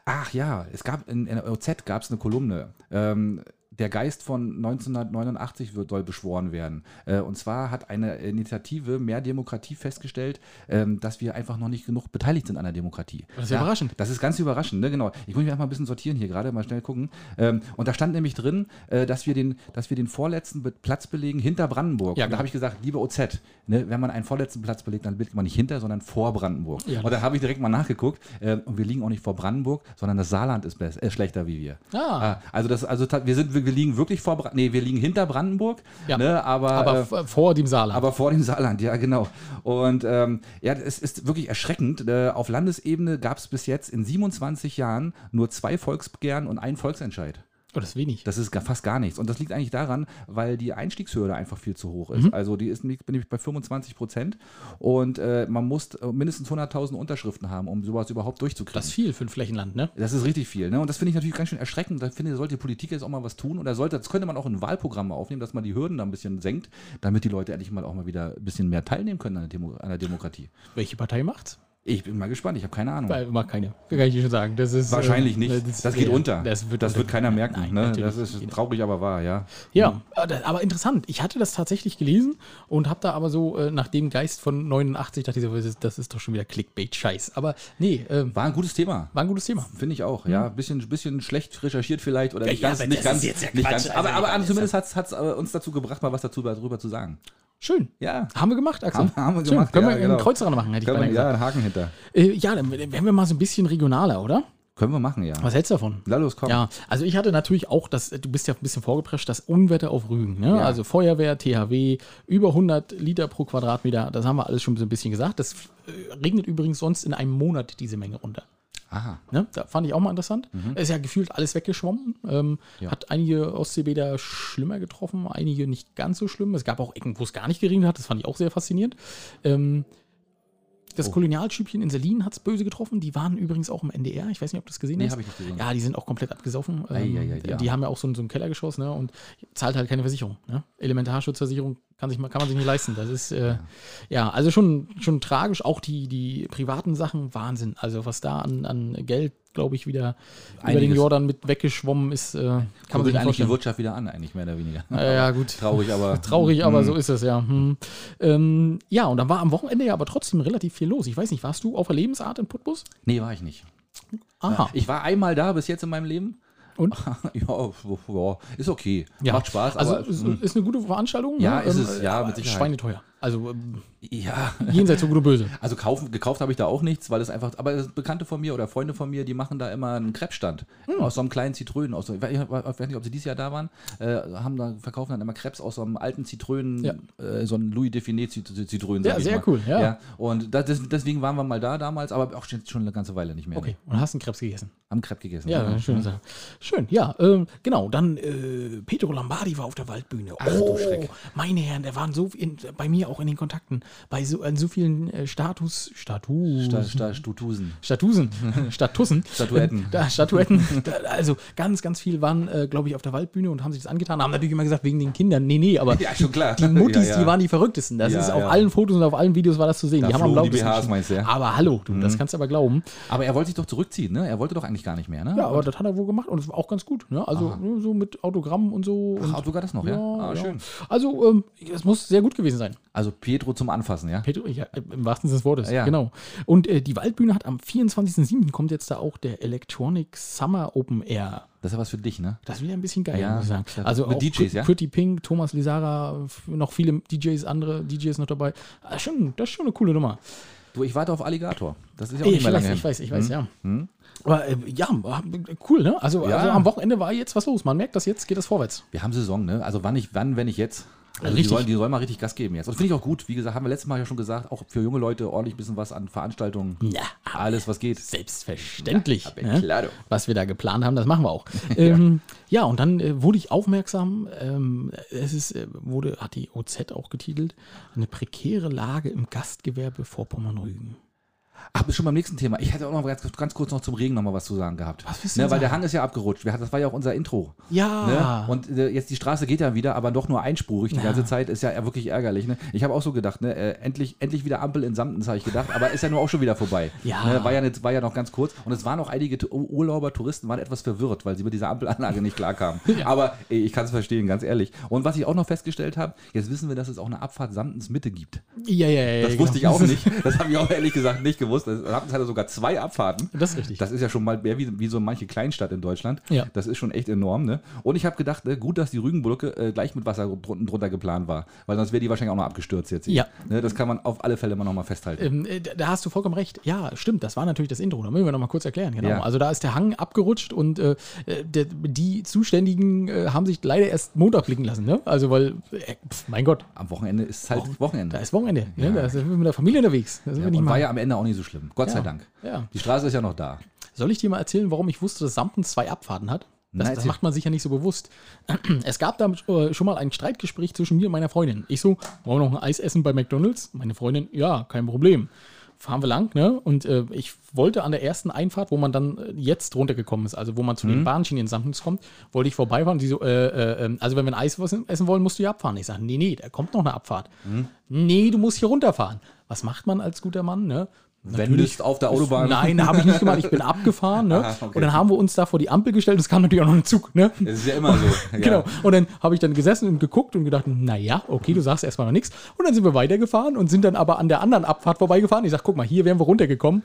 Ach ja, es gab in, in der OZ gab es eine Kolumne. Ähm, der Geist von 1989 wird, soll beschworen werden. Äh, und zwar hat eine Initiative Mehr Demokratie festgestellt, ähm, dass wir einfach noch nicht genug beteiligt sind an der Demokratie. Das ist ja überraschend. Das ist ganz überraschend, ne? genau. Ich muss mich einfach ein bisschen sortieren hier gerade, mal schnell gucken. Ähm, und da stand nämlich drin, äh, dass, wir den, dass wir den vorletzten Be Platz belegen hinter Brandenburg. Ja, und genau. da habe ich gesagt, liebe OZ, ne, wenn man einen vorletzten Platz belegt, dann belegt man nicht hinter, sondern vor Brandenburg. Ja. Und da habe ich direkt mal nachgeguckt. Äh, und wir liegen auch nicht vor Brandenburg, sondern das Saarland ist äh, schlechter wie wir. Ah. also das, also wir sind, wir, wir liegen wirklich vor, Bra nee, wir liegen hinter Brandenburg, Ja. ne, aber, Aber äh, vor dem Saarland. aber vor dem Saarland, ja, genau. Und ähm, ja, es ist wirklich erschreckend. Äh, auf Landesebene gab es bis jetzt in 27 Jahren nur zwei Volksbegehren und einen Volksentscheid. Oh, das ist wenig. Das ist fast gar nichts. Und das liegt eigentlich daran, weil die Einstiegshürde einfach viel zu hoch ist. Also die ist nämlich bei 25 Prozent. Und äh, man muss äh, mindestens 100.000 Unterschriften haben, um sowas überhaupt durchzukriegen. Das ist viel für ein Flächenland, ne? Das ist richtig viel. Ne? Und das finde ich natürlich ganz schön erschreckend. Da finde ich, sollte die Politik jetzt auch mal was tun. Oder sollte, das könnte man auch in Wahlprogramme aufnehmen, dass man die Hürden da ein bisschen senkt, damit die Leute endlich mal auch mal wieder ein bisschen mehr teilnehmen können an der, Demo an der Demokratie. Welche Partei macht's? Ich bin mal gespannt, ich habe keine Ahnung. Weil, mag keine. Kann ich dir schon sagen. Das ist, Wahrscheinlich äh, nicht. Das, geht ja, unter. Das wird, das wird keiner merken. Nein, ne? Das ist traurig, aber wahr, ja. Ja, aber- aber interessant. Ich hatte das tatsächlich gelesen und habe da aber so äh, nach dem Geist von 89 dachte ich so, das ist, das doch schon wieder Clickbait-Scheiß. Aber nee, äh, War ein gutes Thema. war ein gutes Thema. Finde ich auch, ja. Bisschen, bisschen schlecht recherchiert vielleicht oder nicht ja, ganz. aber Nicht das ganz, ja nicht Quatsch. ganz aber, Also, aber zumindest hat es uns dazu gebracht, mal was dazu, darüber zu sagen. Schön. Ja. Haben wir gemacht, Axel? Haben- haben wir Schön. gemacht, Können ja, wir genau. einen Kreuz dran machen, hätte ich Können beinahe wir, ja, einen Haken hinter. Äh, ja, dann werden wir mal so ein bisschen regionaler, oder? Können wir machen, ja. Was hältst du davon? Na los, komm. Ja, also ich hatte natürlich auch das, du bist ja ein bisschen vorgeprescht, das Unwetter auf Rügen. Ne? Ja. Also Feuerwehr, THW, über 100 Liter pro Quadratmeter, das haben wir alles schon so ein bisschen gesagt. Das äh, regnet übrigens sonst in einem Monat diese Menge runter. Aha. Ne? Da fand ich auch mal interessant. Mhm. Ist ja gefühlt alles weggeschwommen. Ähm, Hat einige Ostseebäder schlimmer getroffen, einige nicht ganz so schlimm. Es gab auch Ecken, wo es gar nicht geregnet hat. Das fand ich auch sehr faszinierend. Ähm, Oh. das Kolonialschüppchen in Selin hat es böse getroffen. Die waren übrigens auch im NDR. Ich weiß nicht, ob du das gesehen Nee, hast. ich nicht gesehen. Ja, die sind auch komplett abgesaufen. Ähm, Ei, ei, ei, ja. Die haben ja auch so so ein Kellergeschoss ne? und zahlt halt keine Versicherung. Ne? Elementarschutzversicherung kann, sich, kann man sich nicht leisten. Das ist, äh, ja. also schon, schon tragisch. Auch die, die privaten Sachen, Wahnsinn. Also was da an, an Geld, glaube ich, wieder über den Einiges. Jordan mit weggeschwommen ist, äh, kann man sich eigentlich die. Wirtschaft wieder an, eigentlich mehr oder weniger. Ja, ja, gut. Traurig, aber. Traurig, aber so ist es ja. Hm. Ähm, ja, und dann war am Wochenende ja aber trotzdem relativ viel los. Ich weiß nicht, warst du auf der Lebensart in Putbus? Nee, war ich nicht. Aha. Ich war einmal da bis jetzt in meinem Leben. Und? ja, ist okay. Ja. Macht Spaß, Also aber. ist, hm, ist eine gute Veranstaltung. Ja, ne? ist es, ja, aber mit Sicherheit. Schweineteuer. Also ähm, ja. jenseits so gut und böse. Also kaufen, gekauft habe ich da auch nichts, weil es einfach, aber Bekannte von mir oder Freunde von mir, die machen da immer einen Krebsstand Hm. aus so einem kleinen Zitrönen. Aus so, ich weiß ich weiß nicht, ob sie dieses Jahr da waren, äh, haben da, verkaufen dann immer Krebs aus so einem alten Zitrönen, Ja. äh, so einem Louis Define Zitrönen. Ja, sehr mal. cool, ja. Und das, des- deswegen waren wir mal da damals, aber auch schon, eine ganze Weile nicht mehr. Okay, und hast einen Krebs gegessen. Haben Crepe gegessen. Ja, schön. Sache. Schön, ja. Ähm, genau, dann äh, Pedro Lombardi war auf der Waldbühne. Ach, du oh, Schreck. meine Herren, der waren so in, bei mir auch in den Kontakten, bei so, an so vielen äh, Status, Status, Sta, sta, Stutusen. Statusen, Statussen, Statuetten. da, Statuetten. Da, also ganz, ganz viel waren, äh, glaube ich, auf der Waldbühne und haben sich das angetan. Haben natürlich immer gesagt, wegen den Kindern. Nee, nee, aber Ja, die Muttis, Ja, ja. die waren die verrücktesten. Das ist auf allen Fotos und auf allen Videos war das zu sehen. Da die haben am lautesten BHs, meinst du, ja? Aber hallo, du, das kannst du aber glauben. Aber er wollte sich doch zurückziehen, ne? Er wollte doch eigentlich gar nicht mehr, ne? Ja, aber das hat er wohl gemacht und es war auch ganz gut. Ne? Also ne, so mit Autogramm und so. Und, Ach, sogar das noch, ja? Ah, schön. Also ähm, es muss sehr gut gewesen sein. Also Pietro zum Anfassen, ja? Pedro, ja, im wahrsten Sinne des Wortes. Ja. Genau. Und äh, die Waldbühne hat am 24.07. kommt jetzt da auch der Electronic Summer Open Air. Das ist ja was für dich, ne? Das ist wieder ein bisschen geil, Ja, muss ich sagen. ja. Also Mit auch DJs, ja? Pretty Pink, Thomas Lizara, noch viele DJs, andere DJs noch dabei. Ah, schon, das ist schon eine coole Nummer. Du, ich warte auf Alligator. Das ist ja auch Ey, nicht ich, mehr weiß, lange ich her. weiß, ich weiß, ja. Hm? Aber äh, ja, cool, ne? Also, Ja. also am Wochenende war jetzt was los. Man merkt das jetzt, geht das vorwärts. Wir haben Saison, ne? Also wann, ich, wann wenn ich jetzt? Also die sollen, die sollen mal richtig Gas geben jetzt. Und finde ich auch gut. Wie gesagt, haben wir letztes Mal ja schon gesagt, auch für junge Leute ordentlich ein bisschen was an Veranstaltungen. Ja, Alles, was geht. Selbstverständlich. Ja, aber ne? Was wir da geplant haben, das machen wir auch. ähm, ja, und dann äh, wurde ich aufmerksam, ähm, es ist, äh, wurde, hat die OZ auch getitelt, eine prekäre Lage im Gastgewerbe Vorpommern-Rügen. Ach, bis schon beim nächsten Thema. Ich hätte auch noch ganz, ganz kurz noch zum Regen noch mal was zu sagen gehabt. Was willst du ne, Weil der? Hang ist ja abgerutscht. Das war ja auch unser Intro. Ja. Ne? Und äh, jetzt die Straße geht ja wieder, aber doch nur einspurig die Ja. ganze Zeit. Ist ja wirklich ärgerlich. Ne? Ich habe auch so gedacht, ne? äh, endlich, endlich wieder Ampel in Samtens, habe ich gedacht. Aber ist ja nur auch schon wieder vorbei. Ja. Ne? War, ja nicht, war ja noch ganz kurz. Und es waren auch einige Urlauber, Touristen waren etwas verwirrt, weil sie mit dieser Ampelanlage nicht klarkamen. Aber ey, ich kann es verstehen, ganz ehrlich. Und was ich auch noch festgestellt habe, jetzt wissen wir, dass es auch eine Abfahrt Samtens Mitte gibt. ja, ja, ja. Das genau. wusste ich auch nicht. Das habe ich auch ehrlich gesagt nicht gewusst. Das Samtens hatte sogar zwei Abfahrten. Das ist richtig. Das ist ja schon mal mehr wie, wie so manche Kleinstadt in Deutschland. Ja. Das ist schon echt enorm. Ne? Und ich habe gedacht, ne, gut, dass die Rügenbrücke äh, gleich mit Wasser drunten drunter geplant war. Weil sonst wäre die wahrscheinlich auch noch abgestürzt jetzt. Ja. Ne, das kann man auf alle Fälle mal nochmal festhalten. Ähm, äh, da hast du vollkommen recht. Ja, stimmt. Das war natürlich das Intro. Da müssen wir noch mal kurz erklären. Genau. Ja. Also da ist der Hang abgerutscht und äh, äh, der, die Zuständigen äh, haben sich leider erst Montag blicken lassen. Ne? Also weil, äh, pf, mein Gott, Am Wochenende ist halt Wochenende. da ist Wochenende. Ne? Da sind wir mit der Familie unterwegs. Da sind wir Ja, nicht und war mal. ja am Ende auch nicht so schlimm. Gott sei Ja. Dank. Ja. Die Straße ist ja noch da. Soll ich dir mal erzählen, warum ich wusste, dass Samtens zwei Abfahrten hat? Das, Nein, das macht man sich ja nicht so bewusst. Es gab da äh, schon mal ein Streitgespräch zwischen mir und meiner Freundin. Ich so, wollen wir noch ein Eis essen bei McDonalds? Meine Freundin, ja, kein Problem. Fahren wir lang, ne? Und äh, ich wollte an der ersten Einfahrt, wo man dann äh, jetzt runtergekommen ist, also wo man zu den Bahnschienen in Samtens kommt, wollte ich vorbeifahren. Die so, äh, äh, äh, also wenn wir ein Eis essen wollen, musst du ja abfahren. Ich sage, nee, nee, da kommt noch eine Abfahrt. Nee, du musst hier runterfahren. Was macht man als guter Mann, ne? Wendest auf der Autobahn. Nein, habe ich nicht gemacht. Ich bin abgefahren. Ne? Ah, okay. Und dann haben wir uns da vor die Ampel gestellt. Es kam natürlich auch noch ein Zug. Ne? Das ist ja immer so. Ja. Genau. Und dann habe ich dann gesessen und geguckt und gedacht, naja, okay, du sagst erstmal noch nichts. Und dann sind wir weitergefahren und sind dann aber an der anderen Abfahrt vorbeigefahren. Ich sage, guck mal, hier wären wir runtergekommen.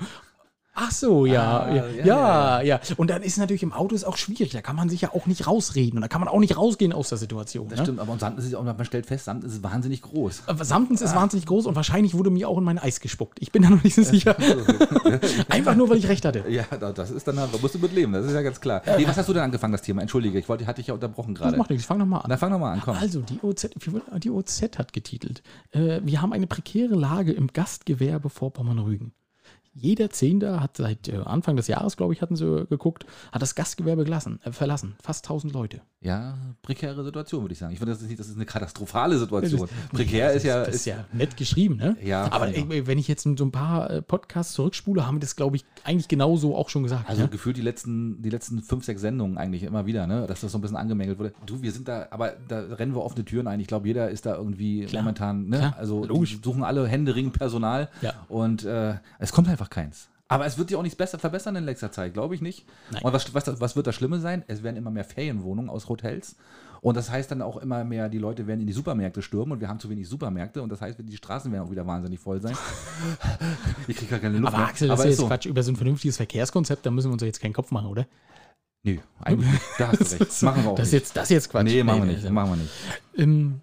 Ach so, ja, Ah, ja, ja, ja, ja, Und dann ist natürlich im Auto ist auch schwierig. Da kann man sich ja auch nicht rausreden und da kann man auch nicht rausgehen aus der Situation. Das ne? stimmt, aber und Samtens ist auch, man stellt fest, Samtens ist wahnsinnig groß. Aber Samtens ist wahnsinnig groß und wahrscheinlich wurde mir auch in mein Eis gespuckt. Ich bin da noch nicht so sicher. Einfach nur, weil ich recht hatte. Ja, da- das ist dann, da musst du mit leben, das ist ja ganz klar. Nee, was hast du denn angefangen, das Thema? Entschuldige, ich wollte, hatte dich ja unterbrochen Das gerade. macht nichts. Ich fang noch mal an. Na, fang doch mal an, komm. Also, die OZ, die OZ hat getitelt, äh, wir haben eine prekäre Lage im Gastgewerbe vor Pommern-Rügen. Jeder Zehnte hat seit äh, Anfang des Jahres, glaube ich, hatten sie äh, geguckt, hat das Gastgewerbe gelassen, äh, verlassen. Fast 1000 Leute. Ja, prekäre Situation, würde ich sagen. Ich finde, das ist nicht, das ist eine katastrophale Situation. Prekär ist ja, Das ist ja nett geschrieben, ne? Ja, Aber äh, wenn ich jetzt so ein paar äh, Podcasts zurückspule, haben wir das, glaube ich, eigentlich genauso auch schon gesagt. Also ne? gefühlt die letzten, die letzten fünf, sechs Sendungen eigentlich immer wieder, ne? dass das so ein bisschen angemängelt wurde. Du, wir sind da, aber da rennen wir offene Türen ein. Ich glaube, jeder ist da irgendwie Klar. momentan, ne? Klar, also logisch. suchen alle händeringend Personal Ja. und äh, es kommt einfach keins. Aber es wird sich auch nichts besser verbessern in letzter Zeit, glaube ich nicht. Nein. Und was, was, was wird das Schlimme sein? Es werden immer mehr Ferienwohnungen aus Hotels. Und das heißt dann auch immer mehr, die Leute werden in die Supermärkte stürmen und wir haben zu wenig Supermärkte und das heißt, die Straßen werden auch wieder wahnsinnig voll sein. ich kriege gar keine Luft Aber mehr. Axel, das Aber ist jetzt so. Quatsch. Über so ein vernünftiges Verkehrskonzept, da müssen wir uns jetzt keinen Kopf machen, oder? Nö, eigentlich nicht. Da hast du recht. Machen wir auch Das nicht. jetzt, das ist jetzt Quatsch. Nee, machen wir nicht. Machen wir nicht. Ähm,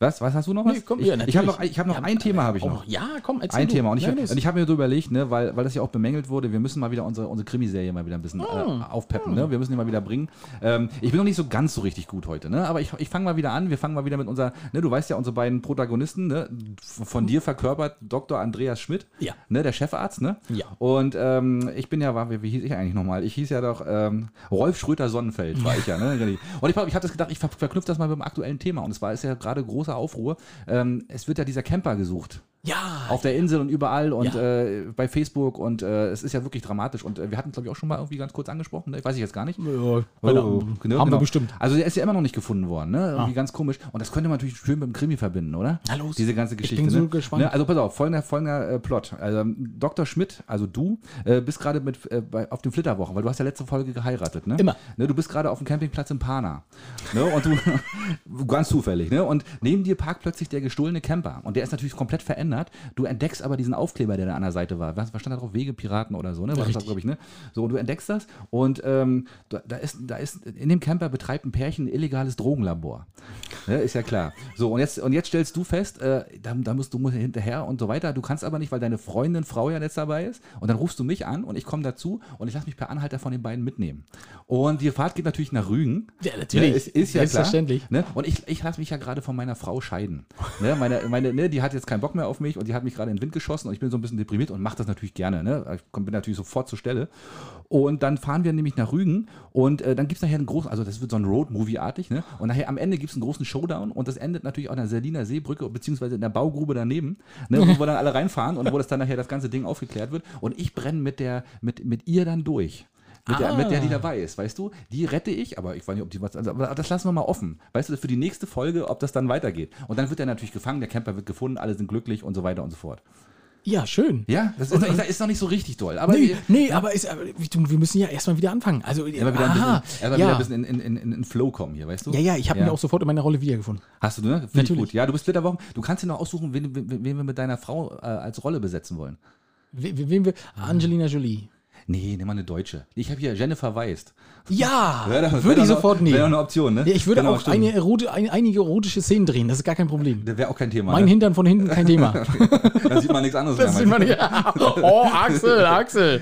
Was? Was hast du noch was? Nee, komm, ich ja, ich habe noch, ich hab noch Ja, ein Thema habe ich auch noch. Ja, komm, erzähl Ein du. Thema. Und ich, Ja, ich habe mir so überlegt, ne, weil, weil das ja auch bemängelt wurde, wir müssen mal wieder unsere, unsere Krimiserie mal wieder ein bisschen Hm. äh, aufpeppen. Ne? Wir müssen die mal wieder bringen. Ähm, ich bin noch nicht so ganz so richtig gut heute, ne? aber ich, ich fange mal wieder an. Wir fangen mal wieder mit unserer, ne, du weißt ja, unsere beiden Protagonisten, ne? von dir verkörpert Dr. Andreas Schmidt, Ja. ne? der Chefarzt. Ne? Ja. Und ähm, ich bin ja, war, wie, wie hieß ich eigentlich nochmal? Ich hieß ja doch ähm, Rolf Schröter-Sonnenfeld, war ich ja. Ne? Und ich, ich habe das gedacht, ich ver verknüpfe das mal mit dem aktuellen Thema. Und es war ist ja gerade großer Aufruhr. Ähm, es wird ja dieser Camper gesucht Ja, auf der Insel und überall und Ja. äh, bei Facebook und äh, es ist ja wirklich dramatisch und äh, wir hatten es glaube ich auch schon mal irgendwie ganz kurz angesprochen, ne? weiß ich jetzt gar nicht. Ja, Oh, genau. genau, haben wir genau. bestimmt. Also der ist ja immer noch nicht gefunden worden, ne? Irgendwie Ah. ganz komisch. Und das könnte man natürlich schön mit dem Krimi verbinden, oder? Na los. Diese ganze Ich Geschichte. bin so ne? gespannt. Ne? Also pass auf, folgender, folgender äh, Plot. Also Dr. Schmidt, also du, äh, bist gerade mit äh, bei, auf den Flitterwochen, weil du hast ja letzte Folge geheiratet, ne? Immer. Ne? Du bist gerade auf dem Campingplatz in Pana. Ne? Und du, ganz zufällig, ne? Und neben dir parkt plötzlich der gestohlene Camper. Und der ist natürlich komplett verändert. Du entdeckst aber diesen Aufkleber, der da an der Seite war. Was, was stand da drauf? Wegepiraten oder so, ne? War das, glaube ich, ne? So, und du entdeckst das und ähm, da, da, ist, da ist, in dem Camper betreibt ein Pärchen ein illegales Drogenlabor. Ne? Ist ja klar. So, und jetzt, und jetzt stellst du fest, äh, da, da musst du musst hinterher und so weiter. Du kannst aber nicht, weil deine Freundin, Frau ja jetzt dabei ist. Und dann rufst du mich an und ich komme dazu und ich lasse mich per Anhalter von den beiden mitnehmen. Und die Fahrt geht natürlich nach Rügen. Ja, natürlich. Ne, ist, ist ja Selbstverständlich. Klar, ne? Und ich, ich lasse mich ja gerade von meiner Frau scheiden. Ne? Meine, meine, ne, die hat jetzt keinen Bock mehr auf mich und die hat mich gerade in den Wind geschossen und ich bin so ein bisschen deprimiert und mache das natürlich gerne. Ne? Ich bin natürlich sofort zur Stelle. Und dann fahren wir nämlich nach Rügen und äh, dann gibt es nachher einen großen, also das wird so ein Road-Movie-artig, ne? Und nachher am Ende gibt es einen großen Showdown und das endet natürlich auch an der Seliner Seebrücke, beziehungsweise in der Baugrube daneben, ne? wo wir dann alle reinfahren und wo das dann nachher das ganze Ding aufgeklärt wird. Und ich brenne mit der, mit, mit ihr dann durch. Mit, der, mit der, die dabei ist, weißt du? Die rette ich, aber ich weiß nicht, ob die was. Also, aber das lassen wir mal offen. Weißt du, für die nächste Folge, ob das dann weitergeht. Und dann wird er natürlich gefangen, der Camper wird gefunden, alle sind glücklich und so weiter und so fort. Ja, schön. Ja, das ist, ist, ist noch nicht so richtig doll. Aber Nee, wir, nee, aber ist, wir müssen ja erstmal wieder anfangen. Also, ja, wieder ein aha, bisschen, erstmal ja. wieder ein bisschen in, in, in, in Flow kommen hier, weißt du? ja, ja, ich habe Ja. mir auch sofort in meiner Rolle wiedergefunden. Hast du, ne? Finde ich Natürlich. gut. Ja, du bist Flitterwochen. Du kannst dir noch aussuchen, wen, wen, wen wir mit deiner Frau äh, als Rolle besetzen wollen. We- we- Wen wir? Angelina Jolie. Nee, nimm mal eine Deutsche. Ich habe hier Jennifer Weist. Ja, wär würde ich sofort Wäre nehmen. eine Option, ne? Ja, ich würde Genau, auch eine erote, ein, einige erotische Szenen drehen, das ist gar kein Problem. Das wäre auch kein Thema. Mein ne? Hintern von hinten kein Thema. Dann sieht man nichts anderes Das mehr. sieht man ja. Oh, Axel, Axel.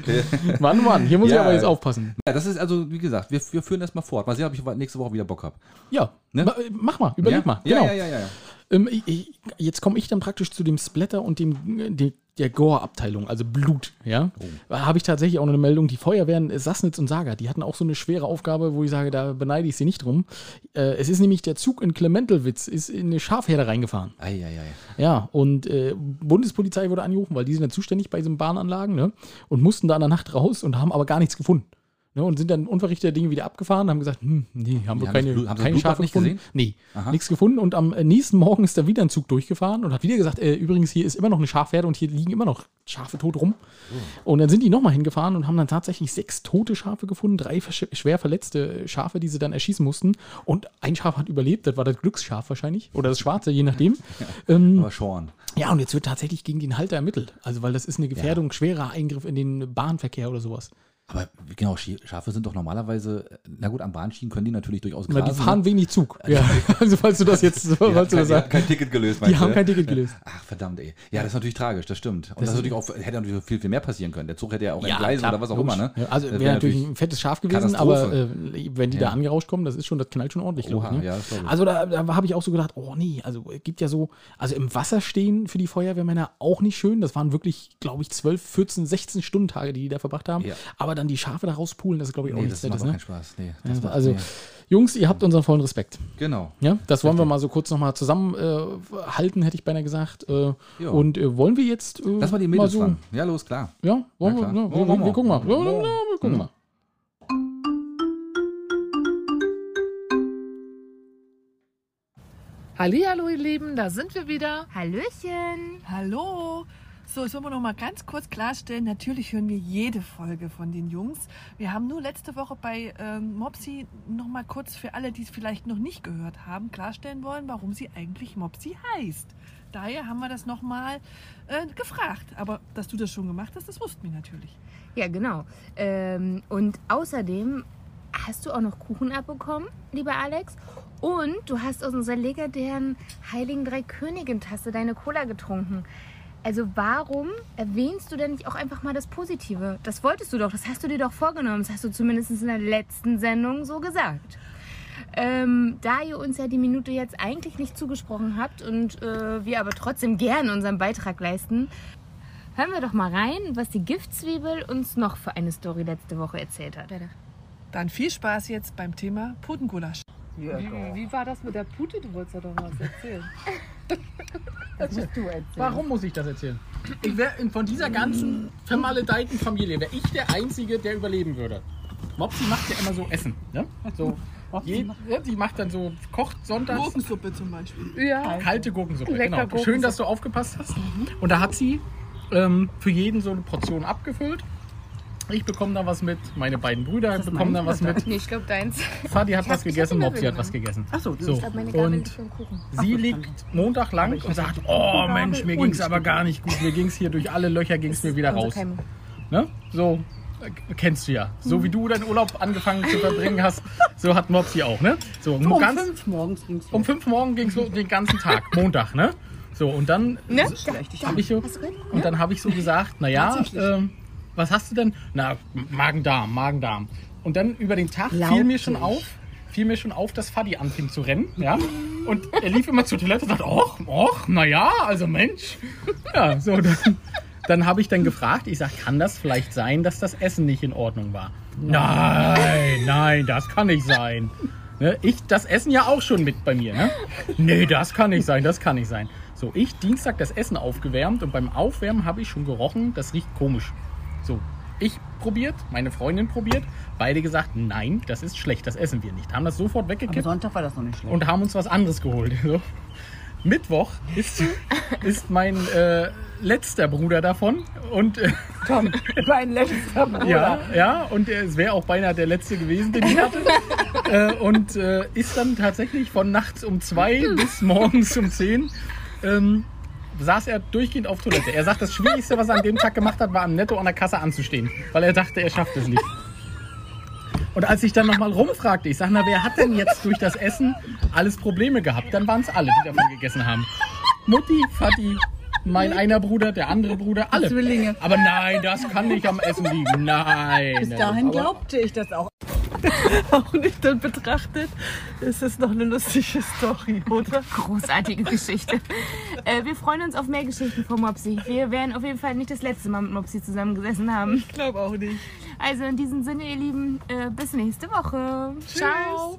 Mann, Mann, hier muss ich Ja. aber jetzt aufpassen. Ja, das ist also, wie gesagt, wir, wir führen das mal fort. Mal sehen, ob ich nächste Woche wieder Bock habe. Ja, Ne? ma- mach mal, überleg ja? mal. Ja, Genau. ja, ja, ja. ja. Ähm, ich, ich, jetzt komme ich dann praktisch zu dem Splatter und dem äh, die, der Gore-Abteilung, also Blut. Ja, Oh. habe ich tatsächlich auch noch eine Meldung. Die Feuerwehren äh, Sassnitz und Saga, die hatten auch so eine schwere Aufgabe, wo ich sage, da beneide ich sie nicht drum. Äh, es ist nämlich der Zug in Klementelwitz ist in eine Schafherde reingefahren. Ei, ei, ei. Ja, und äh, Bundespolizei wurde angerufen, weil die sind dann zuständig bei diesen Bahnanlagen, ne? Und mussten da in der Nacht raus und haben aber gar nichts gefunden. Ne? Und sind dann unverrichtete Dinge wieder abgefahren, haben gesagt, hm, nee, haben wir haben keine, Blut- haben keine Schafe nicht gefunden. gesehen? Nee, nichts gefunden. Und am äh, nächsten Morgen ist da wieder ein Zug durchgefahren und hat wieder gesagt, äh, übrigens, hier ist immer noch eine Schafherde und hier liegen immer noch Schafe tot rum. Oh. Und dann sind die nochmal hingefahren und haben dann tatsächlich sechs tote Schafe gefunden, drei schwer verletzte Schafe, die sie dann erschießen mussten. Und ein Schaf hat überlebt, das war das Glücksschaf wahrscheinlich. Oder das Schwarze, je nachdem. ähm, Aber Sean. ja, und jetzt wird tatsächlich gegen den Halter ermittelt. Also, weil das ist eine Gefährdung, schwerer Eingriff in den Bahnverkehr oder sowas. Aber genau, Schafe sind doch normalerweise, na gut, am Bahnschienen können die natürlich durchaus Aber die grasen, fahren wenig Zug. Ja. Also, falls du das jetzt, Die haben falls du das die haben sagst. kein Ticket gelöst, Die meinst haben du? kein Ticket gelöst. Ach, verdammt, ey. Ja, das ist natürlich tragisch, das stimmt. Und das, Das natürlich auch, hätte natürlich viel, viel mehr passieren können. Der Zug hätte ja auch Ja, entgleisen oder was auch immer, ne? Ja, also wäre natürlich ein fettes Schaf gewesen, aber äh, wenn die da Ja. angerauscht kommen, das ist schon, das knallt schon ordentlich, Oha, ich. Ne? ja, ich. Also da, da habe ich auch so gedacht, oh nee, also es gibt ja so, also im Wasser stehen für die Feuerwehrmänner auch nicht schön. Das waren wirklich, glaube ich, 12, 14, 16 Stunden Tage, die die da verbracht haben. Ja. Aber dann die Schafe da rauspulen, das ist, glaube ich, auch Nee, nichts das macht Nettes, auch ne? keinen Spaß. Nee, das Ja, also, nee. Jungs, ihr habt unseren vollen Respekt. Genau. Ja, das wollen wir mal so kurz nochmal zusammenhalten, äh, hätte ich beinahe gesagt. Äh, und äh, wollen wir jetzt. Äh, Lass mal die mal Mädels so, fragen. Ja, los, klar. Ja, wollen Na wir, klar. ne, Ja, wir, wir, wir gucken mal. Ja, wir gucken mal. Hallihallo, ihr Lieben, da sind wir wieder. Hallöchen. Hallo. So, jetzt wollen wir noch mal ganz kurz klarstellen, natürlich hören wir jede Folge von den Jungs. Wir haben nur letzte Woche bei ähm, Mopsi noch mal kurz für alle, die es vielleicht noch nicht gehört haben, klarstellen wollen, warum sie eigentlich Mopsi heißt. Daher haben wir das noch mal äh, gefragt. Aber dass du das schon gemacht hast, das wussten wir natürlich. Ja, genau. Ähm, und außerdem hast du auch noch Kuchen abbekommen, lieber Alex. Und du hast aus unserer legendären Heiligen Drei Königen-Tasse deine Cola getrunken. Also warum erwähnst du denn nicht auch einfach mal das Positive? Das wolltest du doch, das hast du dir doch vorgenommen. Das hast du zumindest in der letzten Sendung so gesagt. Ähm, da ihr uns ja die Minute jetzt eigentlich nicht zugesprochen habt und äh, wir aber trotzdem gern unseren Beitrag leisten, hören wir doch mal rein, was die Giftzwiebel uns noch für eine Story letzte Woche erzählt hat. Dann viel Spaß jetzt beim Thema Putengulasch. Wie, wie war das mit der Pute? Du wolltest ja doch was erzählen. das musst du erzählen. Warum muss ich das erzählen? Ich wär, von dieser ganzen vermaledeiten Familie wäre ich der Einzige, der überleben würde. Mopsi macht ja immer so Essen. Ne? So, je, ja, die macht dann so, kocht sonntags Gurkensuppe zum Beispiel. Ja. kalte Gurkensuppe. Lecker genau. Gurkensuppe. Schön, dass du aufgepasst hast. Und da hat sie ähm, für jeden so eine Portion abgefüllt. Ich bekomme da was mit, meine beiden Brüder bekommen da was mit. Nee, ich glaube deins. Fadi hat Ich was gegessen, Mopsi hat was gegessen. Achso, So, Ich glaube, meine Gabel und liegt für den Kuchen. sie liegt Montag lang und sagt, oh Mensch, mir ging es aber gar nicht gut. Mir ging es hier durch alle Löcher, ging es mir wieder Unsere raus. Ne? So, äh, kennst du ja. So wie du deinen Urlaub angefangen zu verbringen hast, so hat Mopsi auch, ne? So, Um ganz, fünf morgens ging's um fünf morgen ging es so den ganzen Tag, Montag, ne? So, und dann Ne? habe ich so, und dann habe ich so gesagt, naja, ähm, was hast du denn? Na, Magen-Darm, Magen-Darm. Und dann über den Tag fiel mir schon auf, fiel mir schon auf, dass Fadi anfing zu rennen, ja? Und er lief immer zur Toilette und sagte, och, och, naja, also Mensch. Ja, so, dann, dann habe ich dann gefragt, ich sag, kann das vielleicht sein, dass das Essen nicht in Ordnung war? Nein, nein, das kann nicht sein. Ne, ich, das Essen ja auch schon mit bei mir, ne? Nee, das kann nicht sein, das kann nicht sein. So, ich Dienstag das Essen aufgewärmt und beim Aufwärmen habe ich schon gerochen, das riecht komisch. So, ich probiert, meine Freundin probiert, beide gesagt, nein, das ist schlecht, das essen wir nicht. Haben das sofort Aber weggekippt Sonntag war das noch nicht schlecht. und haben uns was anderes geholt. So. Mittwoch ist, ist mein äh, letzter Bruder davon und äh, Tom, mein letzter Bruder. ja, ja, und äh, es wäre auch beinahe der letzte gewesen, den ich hatte. äh, und äh, ist dann tatsächlich von nachts um zwei bis morgens um zehn ähm, saß er durchgehend auf Toilette. Er sagt, das Schwierigste, was er an dem Tag gemacht hat, war am Netto an der Kasse anzustehen, weil er dachte, er schafft es nicht. Und als ich dann nochmal rumfragte, ich sag, na, wer hat denn jetzt durch das Essen alles Probleme gehabt? Dann waren es alle, die davon gegessen haben. Mutti, Vati, mein einer Bruder, der andere Bruder, alle. Zwillinge. Aber nein, das kann nicht am Essen liegen. Nein. Bis dahin glaubte ich das auch. Auch nicht dann betrachtet, ist es noch eine lustige Story, oder? Großartige Geschichte. Äh, wir freuen uns auf mehr Geschichten von Mopsi. Wir werden auf jeden Fall nicht das letzte Mal mit Mopsi zusammengesessen haben. Ich glaube auch nicht. Also in diesem Sinne, ihr Lieben, äh, bis nächste Woche. Ciao.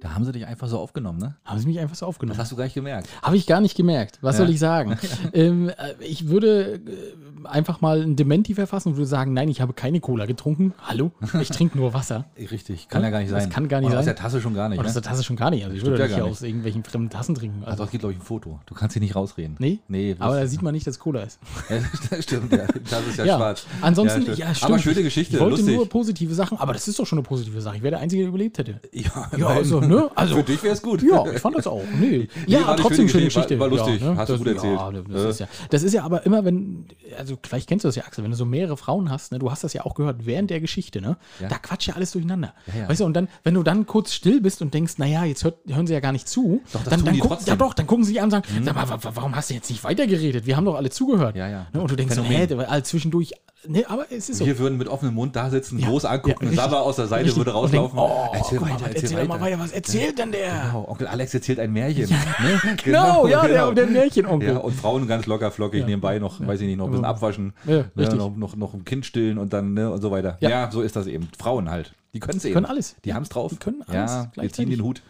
Da haben sie dich einfach so aufgenommen, ne? Haben sie mich einfach so aufgenommen? Das hast du gar nicht gemerkt. Habe ich gar nicht gemerkt. Was Ja. soll ich sagen? ähm, äh, ich würde äh, einfach mal ein Dementi verfassen und würde sagen, nein, ich habe keine Cola getrunken. Hallo? Ich trinke nur Wasser. Richtig, kann ja gar nicht Das sein. kann gar nicht Aus sein. der Tasse schon gar nicht. Aus Ne? der Tasse schon gar nicht. Also ich Stimmt würde ja nicht aus irgendwelchen fremden Tassen trinken. Also Also, es gibt, glaube ich, ein Foto. Du kannst hier nicht rausreden. nee? Nee, Aber da das- sieht man nicht, dass Cola ist. das stimmt, ja. Das ist ja, Ja, schwarz. ansonsten, stimmt. ja, stimmt. Aber schöne Geschichte, Ich wollte lustig. nur positive Sachen, aber das ist doch schon eine positive Sache. Ich wäre der Einzige, der überlebt hätte. ja, Ja, also, ne? Also, Für dich wäre es gut. Ja, ich fand das auch. Nee. Ja, war eine trotzdem schöne schöne Geschichte, Geschichte. war- war lustig. Ja, ne? Hast du das, gut erzählt. Ja, das, ist ja, das ist ja aber immer, wenn, also vielleicht kennst du das ja, Axel, wenn du so mehrere Frauen hast, ne, du hast das ja auch gehört während der Geschichte, ne? Ja. Da quatscht ja alles durcheinander. Ja, ja. Weißt du, und dann, wenn du dann kurz still bist und denkst, naja, jetzt hört, hören sie ja gar nicht zu, Doch, das dann, tun dann die gucken, trotzdem. Mhm. ja doch, dann gucken sie dich an und sagen, sag mal, wa- wa- warum hast du jetzt nicht weitergeredet? Wir haben doch alle zugehört. Ja, ja. Ne? Und du denkst so, Phänomen. hä, der- all zwischendurch, ne, aber es ist so. Wir würden mit offenem Mund da sitzen, Ja, groß angucken, ja. Saba aus der Seite Richtig. würde denken, rauslaufen. oh, erzähl guck mal, weiter, erzähl, erzähl doch mal weiter, was erzählt denn der? Genau, Onkel Alex erzählt ein Märchen. Ne? Genau, ja, der, der Märchenonkel. Ja, und Frauen ganz locker flockig Ja. nebenbei noch, weiß ich nicht, noch ein bisschen Ja. abwaschen, Ja, ne, noch, noch, noch ein Kind stillen und dann ne, und so weiter. Ja. Ja. so ist das eben. Frauen halt. Die können es eben. können alles. Die haben es drauf. Die können alles Ja, wir ziehen den Hut.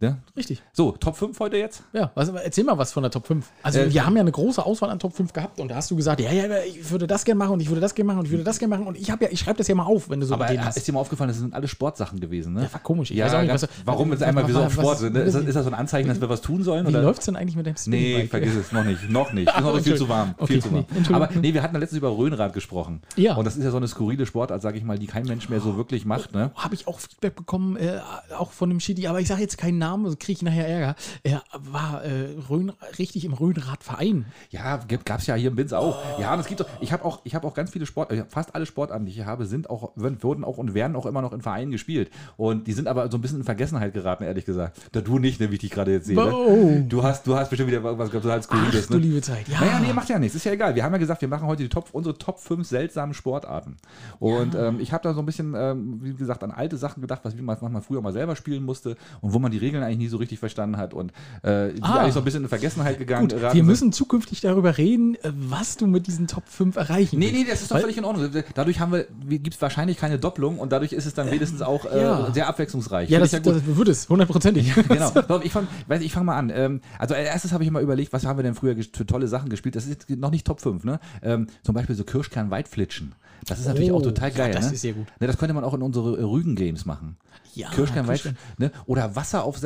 Ja. Richtig. So, Top 5 heute jetzt? Ja, was, erzähl mal was von der Top 5. Also Äh, wir haben ja eine große Auswahl an Top 5 gehabt und da hast du gesagt, ja, ja, ich würde das gerne machen und ich würde das gerne machen und ich würde das gerne machen und ich habe ja, ich schreibe das ja mal auf, wenn du so Aber Ideen hast. ist dir mal aufgefallen, das sind alles Sportsachen gewesen, ne? Ja, war komisch. Ich ja, weiß auch nicht, was- warum jetzt einmal wir so auf Sport sind? Ne? Ist, das, ist das so ein Anzeichen, dass wir was tun sollen? Wie oder? läuft's denn eigentlich mit dem Nee, Spinningbike? vergiss es, noch nicht, noch nicht. Ist noch viel zu warm. Okay, viel zu warm. nee. Aber nee, wir hatten ja letztens über Röhnrad gesprochen. Ja. Und das ist ja so eine skurrile Sportart, sage ich mal, die kein Mensch mehr so wirklich macht, ne? Habe ich auch Feedback bekommen, äh, auch von dem Shitty, aber ich sage jetzt keinen Namen, sonst kriege ich nachher Ärger. Er war äh, Rhön, richtig im Rhönradverein. Ja, gab es ja hier in Binz auch. Ja, und es gibt doch, ich habe auch, ich habe auch ganz viele Sport, äh, fast alle Sportarten, die ich habe, sind auch, wurden auch und werden auch immer noch in Vereinen gespielt. Und die sind aber so ein bisschen in Vergessenheit geraten, ehrlich gesagt. Da du nicht, ne, wie ich dich gerade jetzt sehe. Ne? Oh. Du hast, du hast bestimmt wieder was total Ach, Skurriles, du ne? liebe Zeit. Ja. Naja, nee, macht ja nichts. Ist ja egal. Wir haben ja gesagt, wir machen heute die Top, unsere Top 5 seltsamen Sportarten. Und ähm, ich habe da so ein bisschen, ähm, wie gesagt, an alte Sachen gedacht, was man manchmal früher mal selber spielen musste und wo man die Regeln eigentlich nie so richtig verstanden hat und äh, die Ah. eigentlich so ein bisschen in Vergessenheit gegangen Gut, wir sind. müssen zukünftig darüber reden, äh, was du mit diesen Top 5 erreichen Nee, willst. nee, das ist doch Weil- völlig in Ordnung. Dadurch haben wir, gibt es wahrscheinlich keine Doppelung und dadurch ist es dann wenigstens auch äh, ja. sehr abwechslungsreich. Ja, das, ja gut. das wird es, hundertprozentig. genau. Ich fange ich fang mal an. Ähm, also als erstes habe ich immer überlegt, was haben wir denn früher für tolle Sachen gespielt. Das ist jetzt noch nicht Top 5, ne? Ähm, zum Beispiel so Kirschkern-Weitflitschen. Das ist natürlich Oh, auch total ja, geil. das ne? ist sehr gut. Ne, das könnte man auch in unsere äh, Rügen-Games machen. Ja, Kirschkern, Kirschkern. Weitflitschen. Ne? Oder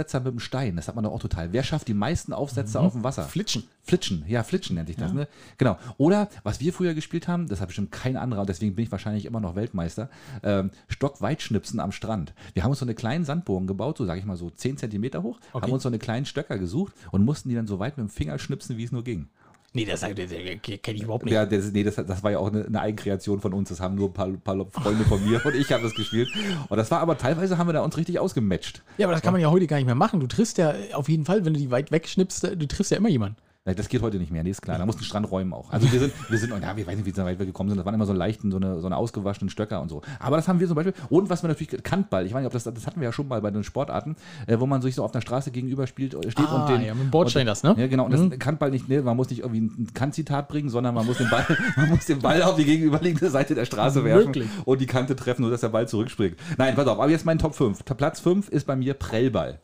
Wasseraufsetzer mit dem Stein. Das hat man doch auch total. Wer schafft die meisten Aufsätze auf dem Wasser? Mhm. Flitschen. Flitschen, ja, Flitschen nennt sich das, ne? Genau. Oder was wir früher gespielt haben, das hat bestimmt kein anderer, und deswegen bin ich wahrscheinlich immer noch Weltmeister, ähm, Stockweitschnipsen am Strand. Wir haben uns so eine kleinen Sandburgen gebaut, so sage ich mal so 10 Zentimeter hoch, Okay. haben uns so eine kleinen Stöcker gesucht und mussten die dann so weit mit dem Finger schnipsen, wie es nur ging. Nee, das, das, das kenne ich überhaupt nicht. Ja, das, nee, das, das war ja auch eine, eine Eigenkreation von uns. Das haben nur ein paar, paar Freunde von mir und ich habe das gespielt. Und das war aber teilweise haben wir da uns richtig ausgematcht. Ja, aber das kann man ja heute gar nicht mehr machen. Du triffst ja auf jeden Fall, wenn du die weit wegschnippst, du triffst ja immer jemanden. Das geht heute nicht mehr, nee, ist klar. Da muss den Strand räumen auch. Also wir sind, wir sind, ja, wir weiß nicht, wie weit wir gekommen sind. Das waren immer so leichten, so eine, so eine ausgewaschenen Stöcker und so. Aber das haben wir zum Beispiel. Und was wir natürlich, Kantball, ich weiß nicht, ob das, das hatten wir ja schon mal bei den Sportarten, äh, wo man sich so auf der Straße gegenüber spielt, äh, steht Ah, und den. ja, mit dem Bordstein und, das, ne? Ja, genau. Und das Kantball nicht, ne, man muss nicht irgendwie ein Kantzitat bringen, sondern man muss den Ball, man muss den Ball auf die gegenüberliegende Seite der Straße werfen Wirklich? und die Kante treffen, nur dass der Ball zurückspringt. Nein, pass auf, aber jetzt mein Top 5. Platz 5 ist bei mir Prellball.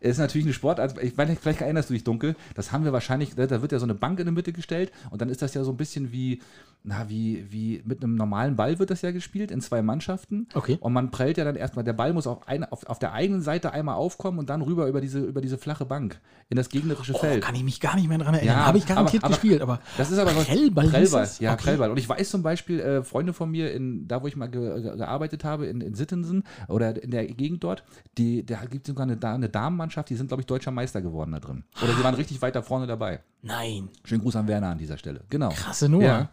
Ist natürlich eine Sportart, ich weiß nicht, vielleicht erinnerst du dich dunkel, das haben wir wahrscheinlich, da wird ja so eine Bank in der Mitte gestellt und dann ist das ja so ein bisschen wie, na, wie, wie mit einem normalen Ball wird das ja gespielt in zwei Mannschaften. Okay. Und man prellt ja dann erstmal, der Ball muss auf, eine, auf, auf der eigenen Seite einmal aufkommen und dann rüber über diese, über diese flache Bank in das gegnerische Oh, Feld. kann ich mich gar nicht mehr dran erinnern. Ja, Habe ich garantiert aber- aber- gespielt, aber Das ist aber Prellball, Prellball, ja, Okay. Prellball. Und ich weiß zum Beispiel, äh, Freunde von mir, in, da wo ich mal ge ge gearbeitet habe, in, in Sittensen oder in der Gegend dort, die, da gibt es sogar eine, eine Damenmannschaft, die sind, glaube ich, deutscher Meister geworden da drin. Oder sie waren richtig weit da vorne dabei. Nein. Schönen Gruß an Werner an dieser Stelle. Genau. Krasse Nummer. Ja.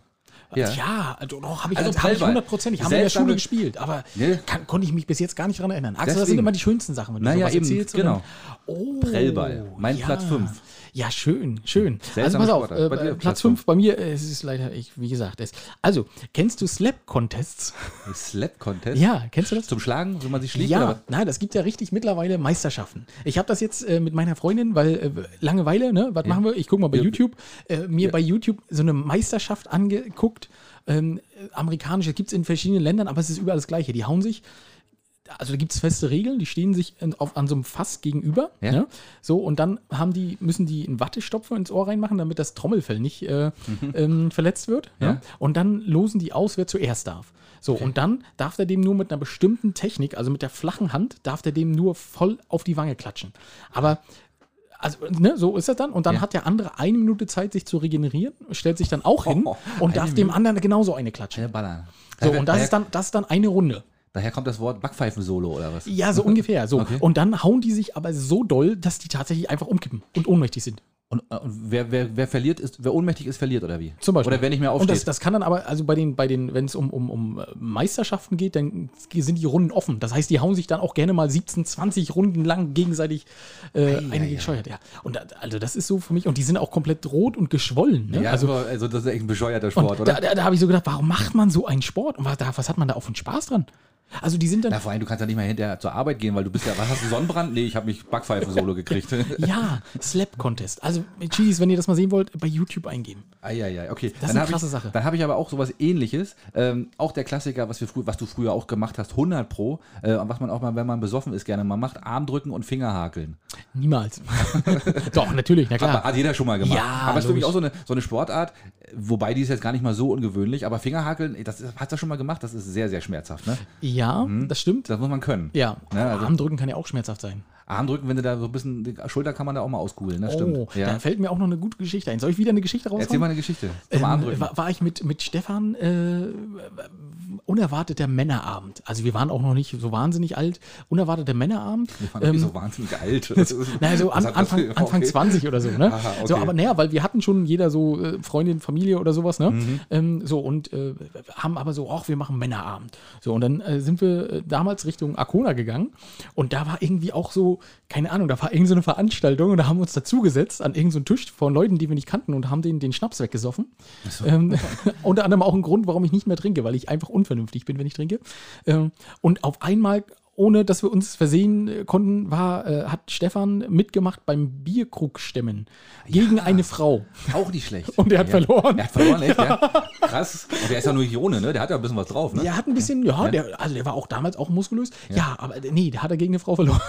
Ja, Ja. also doch, habe ich, Also also, hab hundertprozentig. Haben wir in der Schule gespielt, aber Ne? kann, konnte ich mich bis jetzt gar nicht dran erinnern. Axel, das sind Deswegen. immer die schönsten Sachen, wenn du Naja, sowas eben, erzählst. genau. Dann, oh, Prellball. Mein Platz fünf. Ja, schön, schön. Seltsame also pass auf, Sportart. äh, äh, Platz Platz 5 bei mir, äh, es ist leider, ich, wie gesagt, es. Also, kennst du Slap-Contests? Slap-Contest. Ja, kennst du das? Zum Schlagen, wenn man sich schlägt? oder Ja, was? nein, das gibt ja richtig mittlerweile Meisterschaften. Ich habe das jetzt äh, mit meiner Freundin, weil äh, Langeweile, ne? Was machen wir? Ich gucke mal bei Ja. YouTube, äh, mir bei YouTube so eine Meisterschaft angeguckt. Ähm, äh, amerikanische gibt es in verschiedenen Ländern, aber es ist überall das Gleiche. Die hauen sich. Also da gibt es feste Regeln, die stehen sich in, auf, an so einem Fass gegenüber. Ja. Ne? So, und dann haben die, müssen die einen Wattestopfer ins Ohr reinmachen, damit das Trommelfell nicht äh, ähm, verletzt wird. Ja? Ja. Und dann losen die aus, wer zuerst darf. So, und dann darf der dem nur mit einer bestimmten Technik, also mit der flachen Hand, darf der dem nur voll auf die Wange klatschen. Aber, also, ne, so ist das dann. Und dann Ja. hat der andere eine Minute Zeit, sich zu regenerieren, stellt sich dann auch hin Oh, und eine darf dem Minute. anderen genauso eine klatschen. Ja, ballern. So, und das ist dann, das ist dann eine Runde. Daher kommt das Wort Backpfeifen-Solo oder was? Ja, so ungefähr. So. Okay. Und dann hauen die sich aber so doll, dass die tatsächlich einfach umkippen und ohnmächtig sind. Und, äh, und wer, wer, wer verliert ist, wer ohnmächtig ist, verliert oder wie? Zum Beispiel. Oder wer nicht mehr Und aufsteht. das, das kann dann aber, also bei den, bei den, wenn es um, um, um äh, Meisterschaften geht, dann sind die Runden offen. Das heißt, die hauen sich dann auch gerne mal 17, 20 Runden lang gegenseitig äh, eine gescheuert. Ja. Und da, also das ist so für mich, und die sind auch komplett rot und geschwollen. Ne? ja, also, also, das ist echt ein bescheuerter Sport, und oder? da, da, da habe ich so gedacht, warum macht man so einen Sport? Und was, da, was hat man da auch für einen Spaß dran? Also die sind dann, Na, vor allem, du kannst ja nicht mehr hinterher zur Arbeit gehen, weil du bist ja, was hast du, Sonnenbrand? Nee, ich habe mich Backpfeifen-Solo gekriegt. ja, Slap Contest. Also, Cheese, wenn ihr das mal sehen wollt, bei YouTube eingeben. Eieiei, okay. Das ist eine krasse ich, Sache. Dann habe ich aber auch sowas ähnliches. Ähm, auch der Klassiker, was, wir was du früher auch gemacht hast, 100 Pro. Äh, und was man auch mal, wenn man besoffen ist, gerne mal macht, Armdrücken und Fingerhakeln. Niemals. Doch, natürlich, na Hat, klar. hat jeder schon mal gemacht. Ja, aber es ist für mich auch so eine, so eine Sportart, wobei die ist jetzt gar nicht mal so ungewöhnlich, aber Fingerhakeln, das ist, hast du schon mal gemacht, das ist sehr, sehr schmerzhaft. Ne? Ja, das stimmt. Das muss man können. Ja, Ja, also- Armdrücken kann ja auch schmerzhaft sein. Armdrücken, wenn du da so ein bisschen, die Schulter kann man da auch mal auskugeln, das stimmt. Oh, Ja. da fällt mir auch noch eine gute Geschichte ein. Soll ich wieder eine Geschichte raushauen? Erzähl mal eine Geschichte zum Ähm, Armdrücken. war, war ich mit, mit Stefan äh, unerwarteter Männerabend. Also wir waren auch noch nicht so wahnsinnig alt. Unerwarteter Männerabend. Wir waren ähm, Ähm, so wahnsinnig alt. Naja, so an, Anfang, Anfang okay. 20 oder so, ne? Aha, So, okay. aber naja, weil wir hatten schon jeder so äh, Freundin, Familie oder sowas, ne? Mhm. Ähm, so und äh, haben aber so, ach, wir machen Männerabend. So, und dann äh, sind wir äh, damals Richtung Arkona gegangen und da war irgendwie auch so, keine Ahnung, da war irgendeine so eine Veranstaltung und da haben wir uns dazugesetzt an irgendeinen so einen Tisch von Leuten, die wir nicht kannten und haben den, den Schnaps weggesoffen. Ähm, unter anderem auch ein Grund, warum ich nicht mehr trinke, weil ich einfach unvernünftig bin, wenn ich trinke. Ähm, und auf einmal, ohne dass wir uns versehen äh, konnten, war, äh, hat Stefan mitgemacht beim Bierkrugstemmen gegen eine Frau. Auch nicht schlecht. Und er hat ja. verloren. Er hat verloren, echt, ja. Krass. Und der ist ja nur Ione, ne? Der hat ja ein bisschen was drauf, ne? Der hat ein bisschen, ja, Der, also der war auch damals auch muskulös. Ja, aber nee, der hat er gegen eine Frau verloren.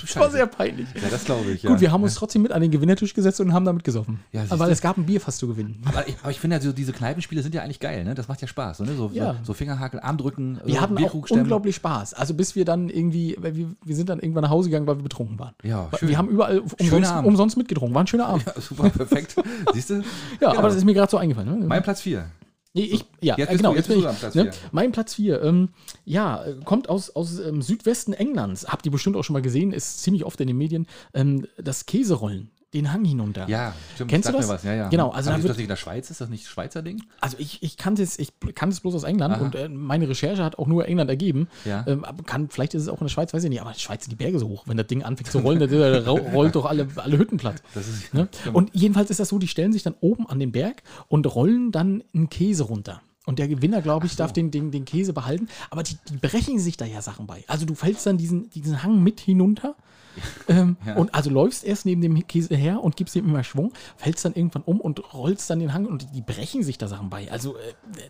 Das war sehr peinlich. Ja, das glaube ich, ja. Gut, wir haben uns trotzdem mit an den Gewinnertisch gesetzt und haben damit gesoffen. Ja, aber du. es gab ein Bier fast zu gewinnen. Aber ich, aber ich finde ja, so diese Kneipenspiele sind ja eigentlich geil, ne? Das macht ja Spaß, ne? So, Ja. so Fingerhakel, Armdrücken, Wir so hatten auch unglaublich Spaß. Also bis wir dann irgendwie, weil wir, wir sind dann irgendwann nach Hause gegangen, weil wir betrunken waren. Ja, Weil schön. Wir haben überall umsonst, umsonst mitgetrunken. War ein schöner Abend. Ja, super, perfekt. Siehst du? Ja, Genau. aber das ist mir gerade so eingefallen. Ne? Mein Platz 4. Ich, ja, Jetzt äh, genau, du- jetzt bin bist ich. du am Platz ne? vier. Mein Platz 4, ähm, ja, kommt aus, aus ähm, Südwesten Englands. Habt ihr bestimmt auch schon mal gesehen, ist ziemlich oft in den Medien. Ähm, das Käserollen. Den Hang hinunter. Ja, stimmt. Kennst du das? Was. Ja, ja. Genau, also Aber da ist das nicht in der Schweiz? Ist das nicht Schweizer Ding? Also ich, ich kannte es, ich kannte es bloß aus England Aha. und äh, meine Recherche hat auch nur England ergeben. Ja. Ähm, kann, vielleicht ist es auch in der Schweiz, weiß ich nicht, aber in der Schweiz sind die Berge so hoch. Wenn das Ding anfängt zu rollen, dann ro- rollt doch alle, alle Hütten platt. Ist, Ne? Und jedenfalls ist das so, die stellen sich dann oben an den Berg und rollen dann einen Käse runter. Und der Gewinner, glaube ich, darf den, den, den Käse behalten. Aber die, die brechen sich da ja Sachen bei. Also du fällst dann diesen, diesen Hang mit hinunter. Ähm, Und also läufst erst neben dem Käse her und gibst ihm immer Schwung, fällst dann irgendwann um und rollst dann den Hang und die brechen sich da Sachen bei. Also äh,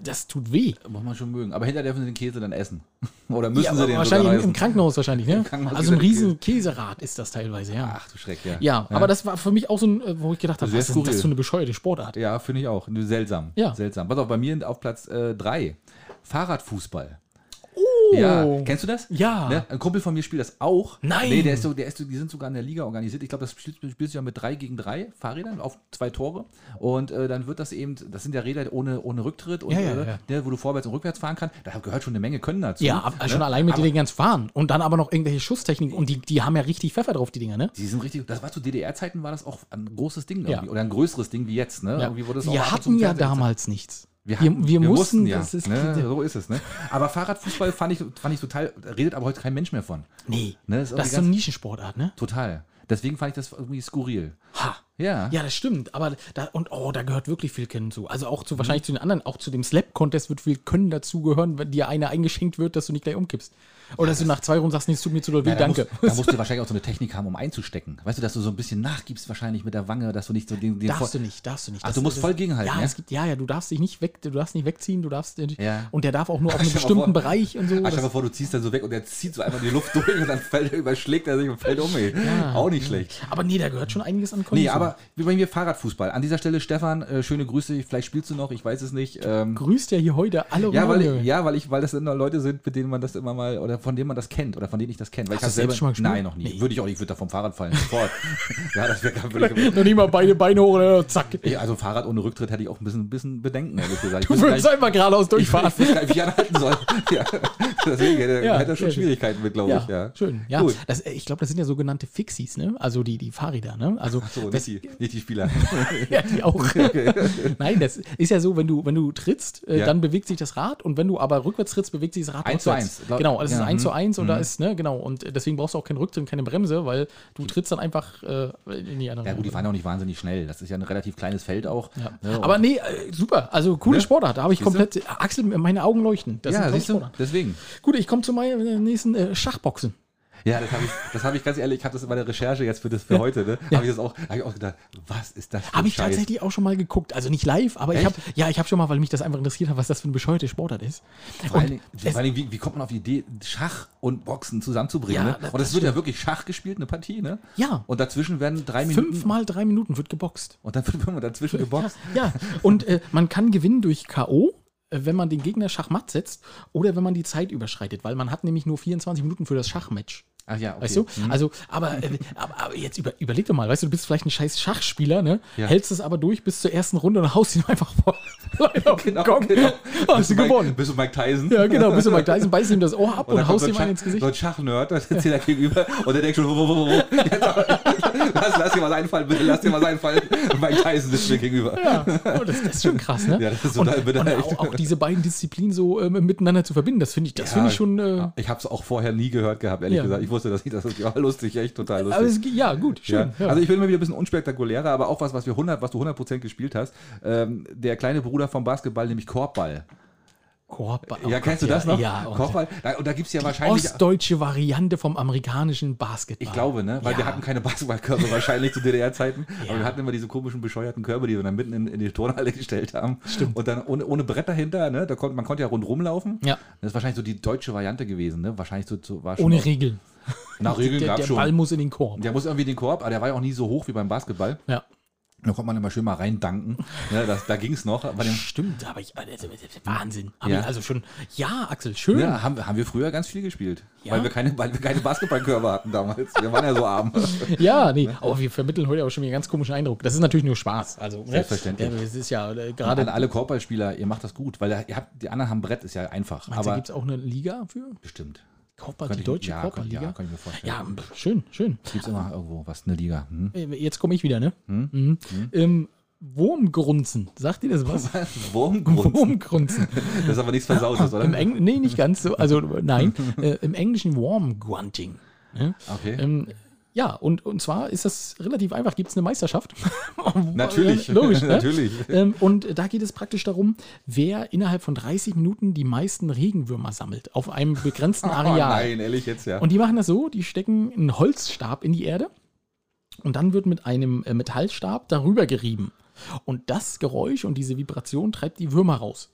das tut weh. muss man schon mögen. Aber hinterher dürfen sie den Käse dann essen. Oder müssen Ja, sie den wahrscheinlich im? Krankenhaus wahrscheinlich, ne? Krankenhaus Also ein riesen Käserad ist das teilweise, ja. Ach du Schreck, ja. Ja, aber das war für mich auch so ein, äh, wo ich gedacht habe, Sehr was ist das für eine bescheuerte Sportart? Ja, finde ich auch. Nur Seltsam. Ja. Seltsam. Pass auf, bei mir auf Platz 3. Fahrradfußball. Oh. Ja, kennst du das? Ja. Ne? Ein Kumpel von mir spielt das auch. Nein. Nee, der ist so, der ist so, die sind sogar in der Liga organisiert. Ich glaube, das spielt, spielst du ja mit drei gegen drei Fahrrädern auf zwei Tore. Und äh, dann wird das eben, das sind ja Räder ohne, ohne Rücktritt und Ja, ja, äh, ja. Ne, wo du vorwärts und rückwärts fahren kannst. Da gehört schon eine Menge Können dazu. Ja, ab, schon ne? allein mit Aber den zu fahren. Und dann aber noch irgendwelche Schusstechniken. Und die, die haben ja richtig Pfeffer drauf, die Dinger, ne? Die sind richtig, das war zu DDR-Zeiten war das auch ein großes Ding irgendwie. Oder ein größeres Ding wie jetzt, ne? Ja. Irgendwie wurde das auch Wir hatten ja damals nichts. Wir, Wir- hatten, wir mussten, ja. das ist- ne? So ist es, ne? Aber Fahrradfußball fand ich, fand ich total, redet aber heute kein Mensch mehr von. Nee. Ne, ist das ist so eine Nischensportart, ne? Total. Deswegen fand ich das irgendwie skurril. Ha. Ja. Ja, das stimmt. Aber da, und oh, da gehört wirklich viel Können zu. Also auch zu Mhm. wahrscheinlich zu den anderen, auch zu dem Slap-Contest wird viel Können dazugehören, wenn dir eine eingeschenkt wird, dass du nicht gleich umkippst. Oder dass du nach zwei Runden sagst, nee, es tut mir zu doll weh, Ja, da danke. Musst, da musst du wahrscheinlich auch so eine Technik haben, um einzustecken. Weißt du, dass du so ein bisschen nachgibst wahrscheinlich mit der Wange, dass du nicht so den, den Darfst du nicht, darfst du nicht. Ach, du musst voll gegenhalten, Ja, ja? es gibt, ja, ja, du darfst dich nicht weg, du darfst nicht wegziehen, du darfst, Ja. und der darf auch nur auf einem bestimmten vor- Bereich und so. Ach, stell Das- mal vor, du ziehst dann so weg und der zieht so einfach die Luft durch und dann fällt, überschlägt er sich und fällt um. Ey. Auch nicht schlecht. Aber nee, da gehört schon einiges an Nee, Kondition. Aber wie bei mir Fahrradfußball. An dieser Stelle, Stefan, äh, schöne Grüße. Vielleicht spielst du noch, ich weiß es nicht. Ähm, grüßt ja hier heute alle ja, weil, ja, weil ich, weil das immer Leute sind, mit denen man das immer mal, oder von denen man das kennt, oder von denen ich das kenne. Weil Hast ich du selbst schon mal gespielt? Nein, noch nie. Nee. Würde ich auch nicht, ich würde da vom Fahrrad fallen. Sofort. ja, das wäre wirklich. Noch nicht mal beide Beine hoch oder zack. Ey, Also Fahrrad ohne Rücktritt hätte ich auch ein bisschen, ein bisschen Bedenken, ehrlich gesagt. Ich Du gar würdest einfach geradeaus ich, durchfahren. ich gar wie ich anhalten soll. ja. Deswegen hätte, Ja, hätte er schon schön. Schwierigkeiten mit, glaube ich. Ja. schön. Ja, Gut. das, äh, ich glaube, das sind ja sogenannte Fixies, ne? Also die, die Fahrräder, ne? Also So, das, die, nicht die Spieler. ja, die auch. Nein, das ist ja so, wenn du, wenn du trittst, äh, Ja. dann bewegt sich das Rad und wenn du aber rückwärts trittst, bewegt sich das Rad Eins zu rückwärts. eins. Glaub- Genau, das ist ja, eins zu mhm. eins und da ist, ne, genau. Und äh, deswegen brauchst du auch keinen Rücktritt, keine Bremse, weil du trittst dann einfach äh, in die andere Ja gut, die fahren ja auch nicht wahnsinnig schnell. Das ist ja ein relativ kleines Feld auch. Ja. Ne, Aber nee, äh, super. Also coole Ne? Sportart. Da habe ich Siehst du? komplett. Axel, meine Augen leuchten. Das ist ja, siehst du? Sportart. Deswegen. Gut, ich komme zu meinem nächsten äh, Schachboxen. Ja, das habe ich, das hab ich ganz ehrlich, ich habe das bei der Recherche jetzt für, das, für heute, ne? Habe ich das auch, hab ich auch gedacht, was ist das für Habe ein ich Scheiß? tatsächlich auch schon mal geguckt. Also nicht live, aber ich Echt? habe ja, ich habe schon mal, weil mich das einfach interessiert hat, was das für eine bescheuerte Sportart ist. Vor allen Und Dingen, es- vor allen Dingen wie, wie kommt man auf die Idee, Schach und Boxen zusammenzubringen? Ja, ne? das- Und es das wird ja wirklich Schach gespielt, eine Partie, ne? Ja. Und dazwischen werden drei Minuten. Fünfmal drei Minuten wird geboxt. Und dann wird man dazwischen geboxt. Ja, ja. und äh, man kann gewinnen durch K.O., äh, wenn man den Gegner schachmatt setzt oder wenn man die Zeit überschreitet, weil man hat nämlich nur 24 Minuten für das Schachmatch. Ach ja, okay. Weißt du? Mhm. Also, aber, äh, aber, jetzt über, überleg doch mal, weißt du, du bist vielleicht ein scheiß Schachspieler, ne? Ja. Hältst es aber durch bis zur ersten Runde und haust ihn einfach vor. Genau, Gong. genau. Hast du Mike, gewonnen. Bist du Mike Tyson? Ja, genau, bist du Mike Tyson, beißt ihm das Ohr ab und, kommt haust so ihm ein einen ins Schach- Gesicht. So ein Schachnerd, da sitzt dir da gegenüber und der denkt schon, wo, wo, wo, lass, lass dir was einfallen, bitte, lass dir was einfallen. Und Mike Tyson sitzt mir gegenüber. Ja, oh, das, das ist schon krass, ne? Ja, das ist und, total und echt. auch, auch diese beiden Disziplinen so ähm, miteinander zu verbinden, das finde ich, das finde ich schon. Äh, Ich habe es auch vorher nie gehört gehabt, ehrlich Ja. gesagt. Ich wusste das nicht, das ist ja lustig, echt total lustig. es, ja, gut, schön. Ja. Also ich bin immer wieder ein bisschen unspektakulärer, aber auch was, was wir 100, was du 100% gespielt hast. Ähm, der kleine Bruder vom Basketball, nämlich Korbball. Korbball. ja, oh kennst du das noch? Ja, und Korbball. Da, und da gibt es ja die wahrscheinlich. ostdeutsche Variante vom amerikanischen Basketball. Ich glaube, ne? Weil Ja. wir hatten keine Basketballkörbe wahrscheinlich zu DDR-Zeiten. Ja. Aber wir hatten immer diese komischen, bescheuerten Körbe, die wir dann mitten in, in die Turnhalle gestellt haben. Stimmt. Und dann ohne, ohne Brett dahinter, ne? Da konnte, man konnte ja rundrum laufen. Ja. Das ist wahrscheinlich so die deutsche Variante gewesen, ne? Wahrscheinlich so, so war schon. Ohne Regeln. Nach Regeln der gab der schon. Ball muss in den Korb. Der muss irgendwie den Korb, aber der war ja auch nie so hoch wie beim Basketball. Ja. Da konnte man immer schön mal reindanken. Ja, das, da ging es noch. Bei dem, Stimmt, aber ich, also, Wahnsinn. Hab Ja. also schon, ja, Axel, schön. ja, haben, wir- haben wir früher ganz viel gespielt. Ja? Weil, wir keine, weil wir keine Basketballkörbe hatten damals. Wir waren ja so arm. Ja, nee, aber wir vermitteln heute auch schon wieder einen ganz komischen Eindruck. Das ist natürlich nur Spaß. Also, ne? Selbstverständlich. Ja, es ist ja äh, Gerade an alle Korbballspieler, ihr macht das gut, weil ihr habt, die anderen haben Brett, ist ja einfach. Meinst aber gibt es auch eine Liga für? bestimmt. Könnte die deutsche ja, Korbballliga. Ja, kann ich mir vorstellen. Ja, schön, schön. Gibt es immer irgendwo was, eine Liga. Hm? Äh, Jetzt komme ich wieder, ne? Mhm. Ähm, Wurmgrunzen. Sagt ihr das was? Wurmgrund. Wurmgrunzen. Das ist aber nichts Versautes, oder? Im Eng nee, nicht ganz so. Also nein, äh, im Englischen Wormgrunting. Ne? Okay. Ähm, ja, und, und zwar ist das relativ einfach. Gibt es eine Meisterschaft? Natürlich. Logisch, ne? Natürlich. Ähm, und da geht es praktisch darum, wer innerhalb von 30 Minuten die meisten Regenwürmer sammelt auf einem begrenzten Oh Areal. nein, ehrlich jetzt ja. Und die machen das so, die stecken einen Holzstab in die Erde und dann wird mit einem äh, Metallstab darüber gerieben. Und das Geräusch und diese Vibration treibt die Würmer raus.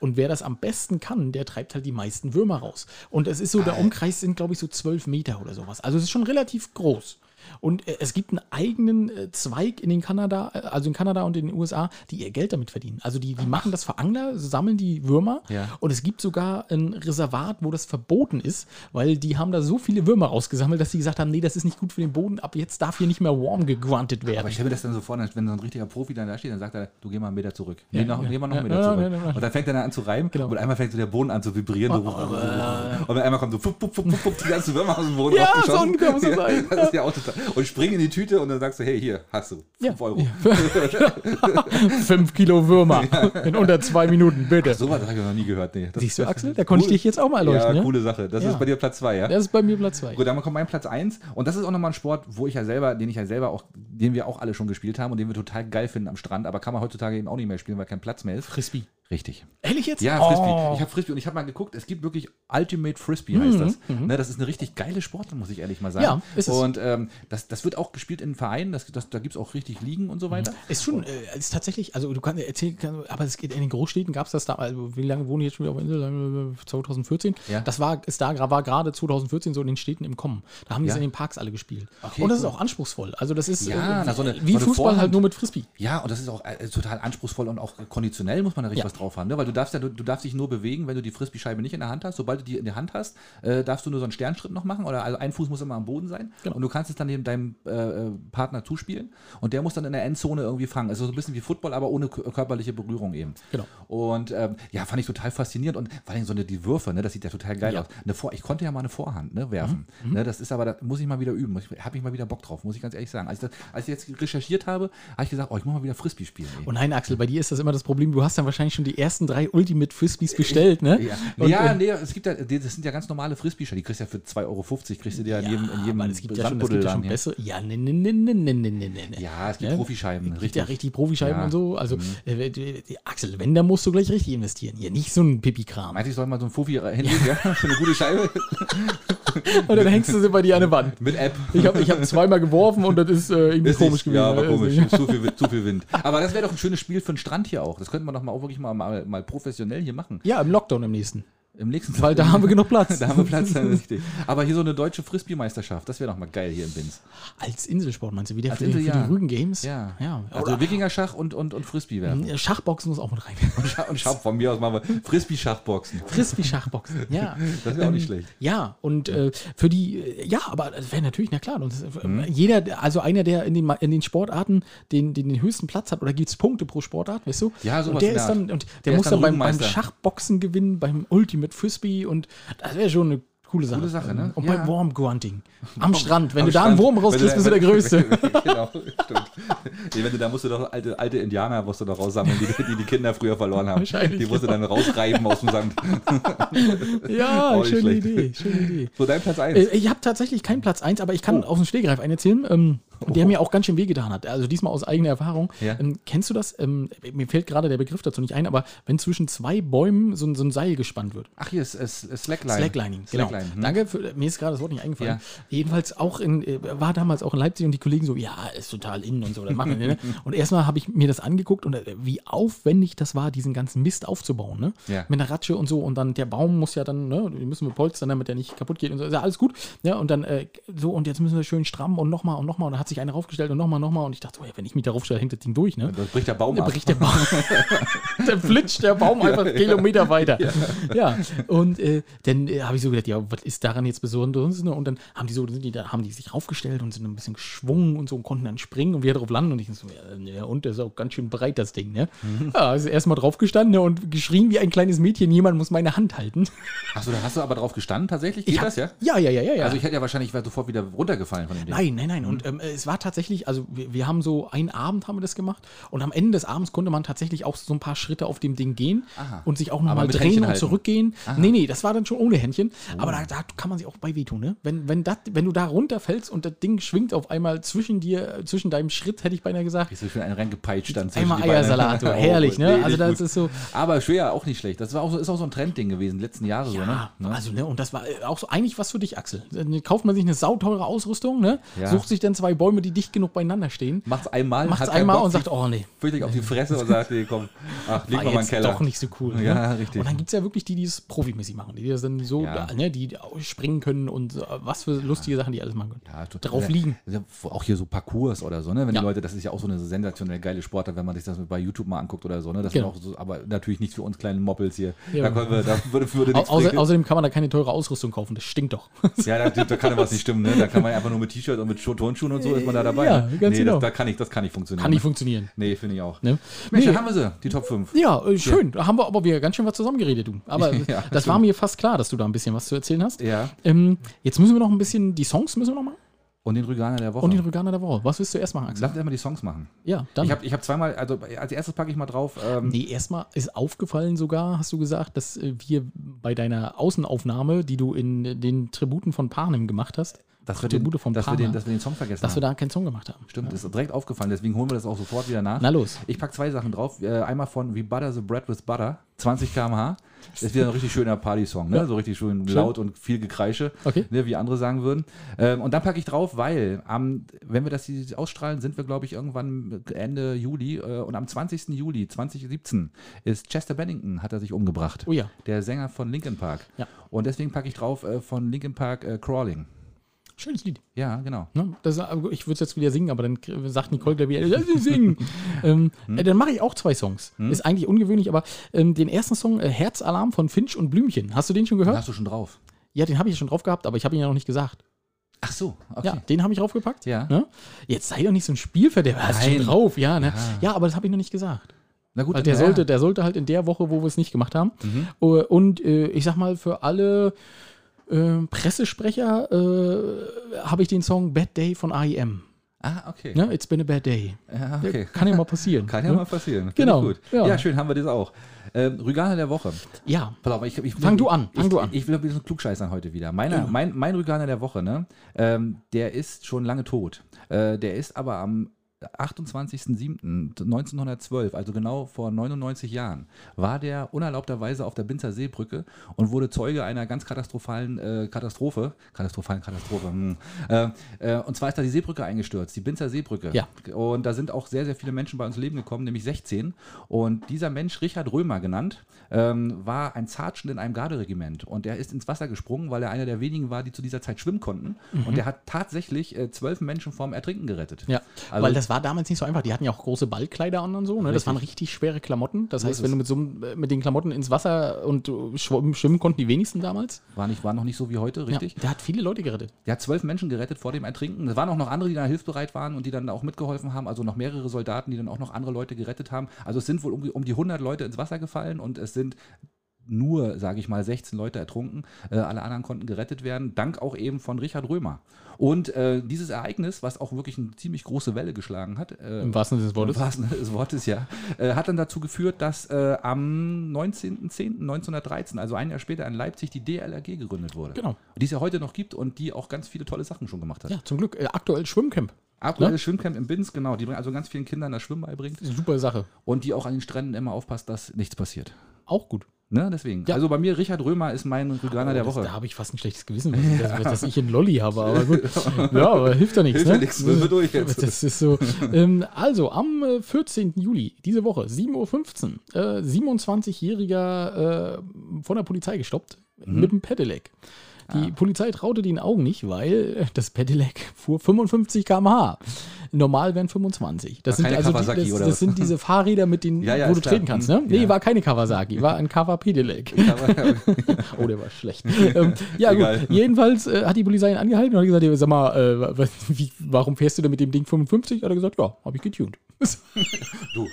Und wer das am besten kann, der treibt halt die meisten Würmer raus. Und es ist so, der Umkreis sind, glaube ich, so 12 Meter oder sowas. Also es ist schon relativ groß. Und äh, es gibt einen eigenen äh, Zweig in den Kanada, äh, also in Kanada und in den USA, die ihr Geld damit verdienen. Also die, die machen das für Angler, sammeln die Würmer. Ja. Und es gibt sogar ein Reservat, wo das verboten ist, weil die haben da so viele Würmer rausgesammelt, dass sie gesagt haben, nee, das ist nicht gut für den Boden, ab jetzt darf hier nicht mehr warm gegruntet werden. Aber ich stelle mir das dann so vor, wenn so ein richtiger Profi dann da steht, dann sagt er, du geh mal einen Meter zurück. Nee, noch, ja. geh mal noch einen Ja, Meter ja, zurück. ja, ja, ja. Und dann fängt er dann an zu reimen Genau. und einmal fängt so der Boden an zu vibrieren. So, und dann einmal kommt so fupp, fupp, fupp, fupp, fupp, die ganzen Würmer aus dem Boden Ja, rausgeschossen. so ungefähr muss es sein. Das ist ja auch total. Und springen in die Tüte und dann sagst du, hey, hier, hast du. 5 Euro. Fünf Kilo Würmer in unter zwei Minuten, bitte. So was habe ich noch nie gehört. Nee. Das, Siehst du, Axel? Da konnte ich dich jetzt auch mal erleuchten. Ja, Ja, coole Sache. Das ist bei dir Platz 2, ja? Das ist bei mir Platz zwei. Gut, dann kommt mein Platz 1. Und das ist auch nochmal ein Sport, wo ich ja selber, den ich ja selber auch, den wir auch alle schon gespielt haben und den wir total geil finden am Strand, aber kann man heutzutage eben auch nicht mehr spielen, weil kein Platz mehr ist. Frisbee. Richtig. Ehrlich jetzt? Ja, Frisbee. Oh. Ich habe Frisbee und ich habe mal geguckt, es gibt wirklich Ultimate Frisbee, heißt das. Ne, das ist eine richtig geile Sportart, muss ich ehrlich mal sagen. Mhm. Ja, ist es. Und ähm, das, das wird auch gespielt in Vereinen, das, das, da gibt es auch richtig Ligen und so weiter. Ist schon, äh, ist tatsächlich, also du kannst erzählen, aber es geht in den Großstädten gab es das da, also wie lange wohne ich jetzt schon wieder auf der Insel? Lange, äh, 2014. Ja. Das war, ist da, war gerade 2014 so in den Städten im Kommen. Da haben die es Ja. in den Parks alle gespielt. Okay, Und das cool. ist auch anspruchsvoll. Also das ist Ja, äh, na, so eine- wie so Fußball halt Vorhand. nur mit Frisbee. Ja, und das ist auch äh, total anspruchsvoll und auch konditionell muss man da richtig was drauf haben, ne? weil du darfst ja, du, du darfst dich nur bewegen, wenn du die Frisbee-Scheibe nicht in der Hand hast. Sobald du die in der Hand hast, äh, darfst du nur so einen Sternschritt noch machen oder also ein Fuß muss immer am Boden sein Genau. und du kannst es dann neben deinem äh, äh, Partner zuspielen und der muss dann in der Endzone irgendwie fangen. Also so ein bisschen wie Football, aber ohne kö- körperliche Berührung eben. Genau. Und ähm, ja, fand ich total faszinierend und vor allem so eine, die Würfe, ne, das sieht ja total geil Ja. aus. Eine Vor ich konnte ja mal eine Vorhand ne, werfen. Ne, das ist aber, da muss ich mal wieder üben. Habe ich mal wieder Bock drauf, muss ich ganz ehrlich sagen. Als ich, das, als ich jetzt recherchiert habe, habe ich gesagt, oh, ich muss mal wieder Frisbee spielen. ey. Und nein, Axel, bei dir ist das immer das Problem, du hast dann wahrscheinlich schon die ersten drei Ultimate Frisbees bestellt, ne? Ja, Und, ja äh, nee, es gibt ja, das sind ja ganz normale Frisbee-Scheiben. Die kriegst du ja für 2,50 Euro, kriegst du dir in jedem, in jedem aber es gibt ja schon, es gibt ja schon hier. bessere. Ja, ne, ne, ne, ne, ne, ne, ne, ne. Ja, es gibt Ne? Profischeiben, Es gibt richtig. ja richtig Profischeiben Ja. Mhm. und so. Also, äh, die- die- Axel, wenn, dann musst du gleich richtig investieren. Hier nicht so ein Pipi-Kram. Meinte ich, soll mal so ein Fuffi hinlegen, ja? Für eine gute Scheibe Und dann hängst du sie bei dir an der Wand. mit App. Ich habe ich hab zweimal geworfen und das ist äh, irgendwie Ist komisch nicht, gewesen. Ja, war Äh, komisch. zu, viel, Wind- zu viel Wind. Aber das wäre doch ein schönes Spiel für den Strand hier auch. Das könnte man doch mal auch wirklich mal, mal, mal professionell hier machen. Ja, im Lockdown im nächsten. Im nächsten Weil da haben wir genug Platz. Da haben wir Platz, dann richtig. Aber hier so eine deutsche Frisbee-Meisterschaft, das wäre doch mal geil hier in Binz. Als Inselsport meinst du, wieder Als für, die, Insel, für ja. die Rügen Games? Ja. ja. Also Wikingerschach und, und, und Frisbee werfen. äh, Schachboxen muss auch mit rein. Und Schach, und Schach, von mir aus machen wir Frisbee-Schachboxen. Frisbee-Schachboxen, ja. Das wäre auch nicht Ähm, schlecht. Ja, und äh, für die, äh, ja, aber das wäre natürlich, na klar, und das, äh, Mhm. jeder, also einer, der in den, in den Sportarten den, den, den höchsten Platz hat, oder gibt es Punkte pro Sportart, weißt du? Ja, sowas und der ist dann, und der, Der muss dann dann beim, beim. Schachboxen gewinnen, beim Ultimate Frisbee und das wäre schon eine coole Sache. Coole Sache, ne? Und Ja. beim Worm Grunting. Am Strand. Wenn Am du da einen. Wurm rauskriegst, bist du der Größte. genau, stimmt. Nee, wenn du, da musst du doch alte, alte Indianer musst du doch raussammeln, die, die die Kinder früher verloren haben. Wahrscheinlich, Die musst du dann rausreiben aus dem Sand. Ja, schöne schlecht. Idee, schöne Idee. So, dein Platz 1. Äh, Ich habe tatsächlich keinen Platz 1, aber ich kann Oh. aus dem Stehgreif einen erzählen, ähm, der mir auch ganz schön wehgetan hat. Also diesmal aus eigener Erfahrung. Ja. Ähm, kennst du das? Ähm, mir fällt gerade der Begriff dazu nicht ein, aber wenn zwischen zwei Bäumen so, ein- so ein Seil gespannt wird. Ach, hier ist, ist, Slackline. Slacklining, genau. Slackline, hm. Danke, für, mir ist gerade das Wort nicht eingefallen. Ja. Jedenfalls auch in, äh, war damals auch in Leipzig und die Kollegen so, ja, ist total innen und so, das machen wir. Ne? Und erstmal habe ich mir das angeguckt und äh, wie aufwendig das war, diesen ganzen Mist aufzubauen. Ne? Ja. Mit einer Ratsche und so und dann der Baum muss ja dann, ne, die müssen wir polstern, damit der nicht kaputt geht und so. Ist ja alles gut. Ja, und dann äh, so und jetzt müssen wir schön stramm und nochmal und nochmal. Und dann hat sich einer raufgestellt und nochmal, nochmal. Und ich dachte, oh, ja, wenn ich mich darauf stelle, hängt das Ding durch, ne? Da bricht der Baum Da ab. bricht der Baum. dann flitscht der Baum einfach Kilometer weiter. Ja. Und äh, dann äh, habe ich so gedacht, ja, was ist daran jetzt Besonderes? Ne? Und dann haben die so, sind die, da haben die sich raufgestellt und sind ein bisschen geschwungen und so und konnten dann springen und wieder drauf landen. Und ich so, ja, ja, und das ist auch ganz schön breit, das Ding, ne? Mhm. Ja, also erstmal draufgestanden ne, und geschrien wie ein kleines Mädchen, jemand muss meine Hand halten. Achso, da hast du aber drauf gestanden, tatsächlich? Geht Ich hab- das, ja? Ja, ja, ja, ja. ja. Also ich hätte ja wahrscheinlich sofort wieder runtergefallen von dem Ding. Nein, nein, nein. Mhm. Und ähm, es war tatsächlich, also wir, wir haben so einen Abend haben wir das gemacht und am Ende des Abends konnte man tatsächlich auch so ein paar Schritte auf dem Ding gehen Aha. und sich auch nochmal drehen Händchen und halten. zurückgehen. Nee, nee, das war dann schon ohne Händchen. Aber da, da kann man sich auch bei wehtun, ne? Wenn, wenn, das, wenn du da runterfällst und das Ding schwingt auf einmal zwischen dir, zwischen deinem Schritt, hätte ich beinahe gesagt. Wie so schön einen reingepeitscht dann Einmal. Eiersalat, so, Oh, herrlich, ne? nee, Also das gut. ist so. Aber schwer, auch nicht schlecht. Das war auch so, ist auch so ein Trendding gewesen, letzten Jahre so, ne? Ja, ne? also, ne, und das war äh, auch so eigentlich was für dich, Axel. Dann kauft man sich eine sauteure Ausrüstung, ne? Ja. Sucht sich dann zwei Bäume, die dicht genug beieinander stehen. Macht's einmal, Macht's einmal Bock, und sagt, oh nee. fürchterlich auf die Fresse und sagt, nee, komm, ach, leg war mal jetzt Keller. doch nicht so cool. Ne? Ja, richtig. Und dann gibt es ja wirklich die, die es profimäßig machen, die das dann so, Ja. ne, die springen können und äh, was für lustige Sachen die alles machen können. Ja, total. Drauf liegen. Auch hier so Parcours oder so, ne? Wenn die Leute, das ist ja auch so eine sensationell geile Sportart, wenn man sich das bei YouTube mal anguckt oder so, ne? Das Genau. auch so, aber natürlich nicht für uns kleinen Moppels hier. Da können wir, da würde, würde Au außer, außerdem kann man da keine teure Ausrüstung kaufen, das stinkt doch. Ja, da, da kann ja was nicht stimmen, ne? Da kann man einfach nur mit T-Shirt und mit Schuh- Turnschuhen und so ist man da dabei. Ja, ne? ganz nee, genau. das, da kann ich, das kann nicht funktionieren. Kann nicht funktionieren. Nee, finde ich auch. Ne? Mensch, Nee. haben wir sie, die Top 5. Ja, äh, schön. Da haben wir aber wieder ganz schön was zusammengeredet, du. Aber Ja, das war mir fast klar, dass du da ein bisschen was zu erzählen hast. Ja. Ähm, jetzt müssen wir noch ein bisschen, die Songs müssen wir noch machen. Und den Rüganer der Woche. Und den Rüganer der Woche. Was willst du erst machen, Axel? Lass uns erstmal die Songs machen. Ja, dann. Ich habe ich hab zweimal, also als erstes packe ich mal drauf. Ähm, Nee, erstmal ist aufgefallen sogar, hast du gesagt, dass äh, wir bei deiner Außenaufnahme, die du in den Tributen von Panem gemacht hast, dass, wir den, Tribute von dass, wir den, dass wir den Song vergessen dass wir haben. da keinen Song gemacht haben. Stimmt, ist direkt aufgefallen, deswegen holen wir das auch sofort wieder nach. Na los. Ich packe zwei Sachen drauf. Äh, einmal von We Butter the Bread with Butter, 20 km/h. Ist wieder ein richtig schöner Party-Song, ne? Ja. So richtig schön laut und viel Gekreische, Okay. ne? wie andere sagen würden. Ähm, und dann packe ich drauf, weil am, wenn wir das hier ausstrahlen, sind wir, glaube ich, irgendwann Ende Juli. Äh, und am 20. Juli 2017 ist Chester Bennington, hat er sich umgebracht. Oh ja. Der Sänger von Linkin Park. Ja. Und deswegen packe ich drauf äh, von Linkin Park äh, Crawling. Schönes Lied. Ja, genau. Ne? Das, ich würde es jetzt wieder singen, aber dann sagt Nicole wieder, lass sie singen. ähm, Hm? äh, dann mache ich auch zwei Songs. Ist eigentlich ungewöhnlich, aber ähm, den ersten Song, äh, Herzalarm von Finch und Blümchen. Hast du den schon gehört? Hast du schon drauf? Ja, den habe ich ja schon drauf gehabt, aber ich habe ihn ja noch nicht gesagt. Ach so, okay. Ja, den habe ich draufgepackt. Ja. Ne? Jetzt sei doch nicht so ein Spielverderber. Hast du schon drauf, ja, ne? Ja, aber das habe ich noch nicht gesagt. Na gut, Weil der na sollte, ja. der sollte halt in der Woche, wo wir es nicht gemacht haben. Mhm. Äh, Und äh, ich sag mal, für alle äh, Pressesprecher äh, habe ich den Song Bad Day von AEM. Ah, okay. Ne? It's been a bad day. Ja, okay. Kann ja mal passieren. Kann ja ne? mal passieren. Genau, ich Gut. ja. Ja. schön, haben wir das auch. Ähm, Rüganer der Woche. Ja, Pass auf, ich, ich, Fang du an, fang ich, du an. Ich will ein bisschen klugscheißern heute wieder. Meiner, Ja. mein, mein Rüganer der Woche, ne? Ähm, der ist schon lange tot. Äh, der ist aber am 28.07.1912, also genau vor 99 Jahren, war der unerlaubterweise auf der Binzer Seebrücke und wurde Zeuge einer ganz katastrophalen äh, Katastrophe. Katastrophalen Katastrophe. Hm. Äh, äh, und zwar ist da die Seebrücke eingestürzt, die Binzer Seebrücke. Ja. Und da sind auch sehr, sehr viele Menschen bei uns Leben gekommen, nämlich 16. Und dieser Mensch, Richard Römer genannt, ähm, war ein Sergeant in einem Garderegiment. Und der ist ins Wasser gesprungen, weil er einer der wenigen war, die zu dieser Zeit schwimmen konnten. Und der hat tatsächlich äh, zwölf Menschen vorm Ertrinken gerettet. ja. Also- Weil das war damals nicht so einfach. Die hatten ja auch große Ballkleider an und so. Ne? Das waren richtig schwere Klamotten. Das So heißt, wenn du mit, so, mit den Klamotten ins Wasser und äh, schwimmen, konnten die wenigsten damals. War, nicht, war noch nicht so wie heute, richtig? Ja, der hat viele Leute gerettet. Der hat zwölf Menschen gerettet vor dem Ertrinken. Es waren auch noch andere, die da hilfsbereit waren und die dann auch mitgeholfen haben. Also noch mehrere Soldaten, die dann auch noch andere Leute gerettet haben. Also es sind wohl um, die- um die 100 Leute ins Wasser gefallen und es sind nur, sage ich mal, 16 Leute ertrunken. Äh, alle anderen konnten gerettet werden, dank auch eben von Richard Römer. Und äh, dieses Ereignis, was auch wirklich eine ziemlich große Welle geschlagen hat, äh, Im wahrsten Sinne des Wortes. im wahrsten Sinne des Wortes, ja. Äh, hat dann dazu geführt, dass äh, am 19.10.1913, also ein Jahr später in Leipzig, die DLRG gegründet wurde. Genau. Die es ja heute noch gibt und die auch ganz viele tolle Sachen schon gemacht hat. Ja, zum Glück. Äh, aktuell Schwimmcamp. Aktuelles Ne? Schwimmcamp im Binz, genau. Die bringen also ganz vielen Kindern das Schwimmen beibringt Super Sache. und die auch an den Stränden immer aufpasst, dass nichts passiert. Auch gut. Ne, deswegen. Ja. Also bei mir, Richard Römer ist mein Rüganer der das, Woche. Da habe ich fast ein schlechtes Gewissen, dass, dass ich einen Lolli habe. Aber gut. Ja, aber hilft ja nichts. Hilft ja ne? nichts, müssen wir durch jetzt. Das ist so. ähm, also, am äh, 14. Juli, diese Woche, 7.15 Uhr, äh, 27-Jähriger äh, von der Polizei gestoppt Mhm. mit einem Pedelec. Die Polizei traute den Augen nicht, weil das Pedelec fuhr 55 km/h. Normal wären 25. Das, sind, also die, das, das sind diese Fahrräder, mit denen Ja, ja, wo du klar. treten kannst. Ne? Hm, Nee, ja. war keine Kawasaki, war ein Kawa Pedelec. oh, der war schlecht. ähm, ja, Egal. gut. Jedenfalls äh, hat die Polizei ihn angehalten und hat gesagt: Sag mal, äh, was, wie, warum fährst du denn mit dem Ding 55? Hat er gesagt: Ja, habe ich getuned. Du,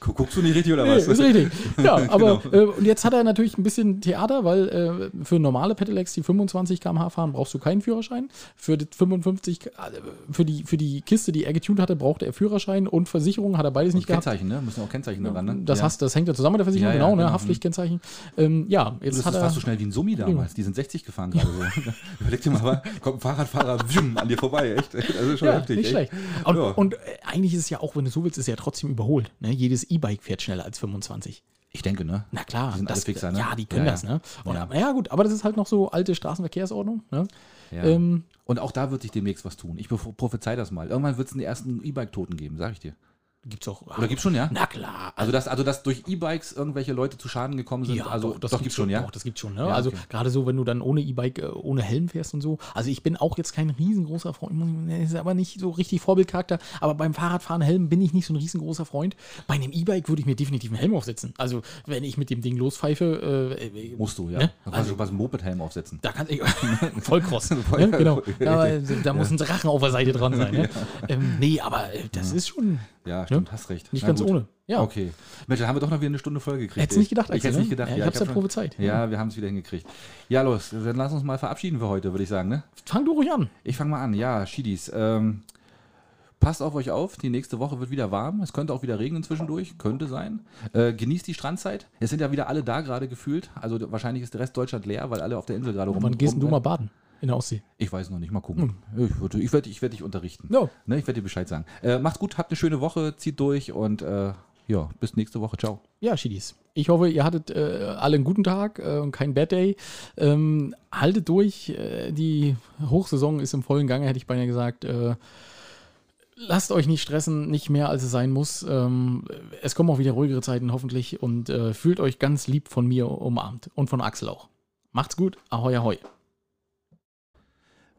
gu- guckst du nicht richtig oder Nee, was? ist richtig. Ja, aber Genau. äh, und jetzt hat er natürlich ein bisschen Theater, weil äh, für normale Pedelecs, die 25 km/h fahren, brauchst du keinen Führerschein. Für die 55, äh, für die, für die Kiste, die er getuned hatte, brauchte er Führerschein und Versicherung, hat er beides nicht gehabt. Kennzeichen, ne? Müssen auch Kennzeichen daran, ne? Das, ja. hast, das hängt ja zusammen mit der Versicherung, Ja, ja, genau, ne? genau. Haftpflichtkennzeichen. Ähm, ja, jetzt das hat ist fast so schnell wie ein Summi damals. Die sind 60 gefahren gerade so. Überleg dir mal, kommt ein Fahrradfahrer an dir vorbei, echt. Das ist schon ja, heftig. nicht echt. schlecht. Und, und äh, eigentlich ist es ja auch, wenn du so willst, ist es ja trotzdem überholt. Ne? Jedes E-Bike fährt schneller als 25. Ich denke, ne? Na klar, Die sind das, alle Fixer, ne? ja, die können Ja, das, ne? Und, Ja. ja. gut, aber das ist halt noch so alte Straßenverkehrsordnung. Ne? Ja. Ähm, Und auch da wird sich demnächst was tun. Ich prophezei das mal. Irgendwann wird es den ersten E-Bike-Toten geben, sag ich dir. Gibt's auch. Oder gibt's schon, ja? Na klar. Also dass, also, dass durch E-Bikes irgendwelche Leute zu Schaden gekommen sind. ja, also, das gibt's schon, ja? Doch, das gibt's schon. Ne? Ja, also okay. gerade so, wenn du dann ohne E-Bike, äh, ohne Helm fährst und so. Also ich bin auch jetzt kein riesengroßer Freund, ist aber nicht so richtig Vorbildcharakter. Aber beim Fahrradfahren Helm bin ich nicht so ein riesengroßer Freund. Bei einem E-Bike würde ich mir definitiv einen Helm aufsetzen. Also wenn ich mit dem Ding lospfeife, äh, äh, Musst du, ja. Ne? Da kannst du was einen Mopedhelm aufsetzen. Da kann ich. Vollcross. Voll- ne? Genau. Da, da muss ein Drachen auf der Seite dran sein. Ne? Ähm, nee, aber äh, das ist schon Ja, stimmt, hast recht. nicht Na ganz gut. ohne. Ja. Okay. Mensch, dann haben wir doch noch wieder eine Stunde Folge gekriegt. Hättest du nicht gedacht, Ich Axel, hätte es ne? nicht gedacht. Ja, ich hab's hab ja schon- prophezeit. Ja, wir haben es wieder hingekriegt. Ja, los, dann lass uns mal verabschieden für heute, würde ich sagen, ne? Fang du ruhig an. Ich fange mal an. Ja, Schiedis. Ähm, passt auf euch auf. Die nächste Woche wird wieder warm. Es könnte auch wieder regnen zwischendurch. Könnte sein. Äh, genießt die Strandzeit. Es sind ja wieder alle da gerade gefühlt. Also wahrscheinlich ist der Rest Deutschland leer, weil alle auf der Insel gerade rum. Wann gehst denn du mal baden? In der Ostsee. Ich weiß noch nicht. Mal gucken. Ich, würde- ich werde ich werd dich unterrichten. Ja. Ne, ich werde dir Bescheid sagen. Äh, macht's gut, habt eine schöne Woche, zieht durch und äh, ja, bis nächste Woche. Ciao. Ja, Schiedis. Ich hoffe, ihr hattet äh, alle einen guten Tag äh, und keinen Bad Day. Ähm, haltet durch. Äh, die Hochsaison ist im vollen Gange, hätte ich beinahe gesagt. Äh, lasst euch nicht stressen, nicht mehr als es sein muss. Ähm, es kommen auch wieder ruhigere Zeiten hoffentlich und äh, fühlt euch ganz lieb von mir umarmt und von Axel auch. Macht's gut. Ahoi, ahoi.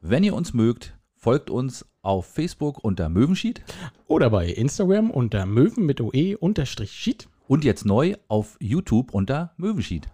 Wenn ihr uns mögt, folgt uns auf Facebook unter Möwenschied Oder bei Instagram unter Möwen mit OE unterstrich Sheet. und jetzt neu auf YouTube unter Möwenschied.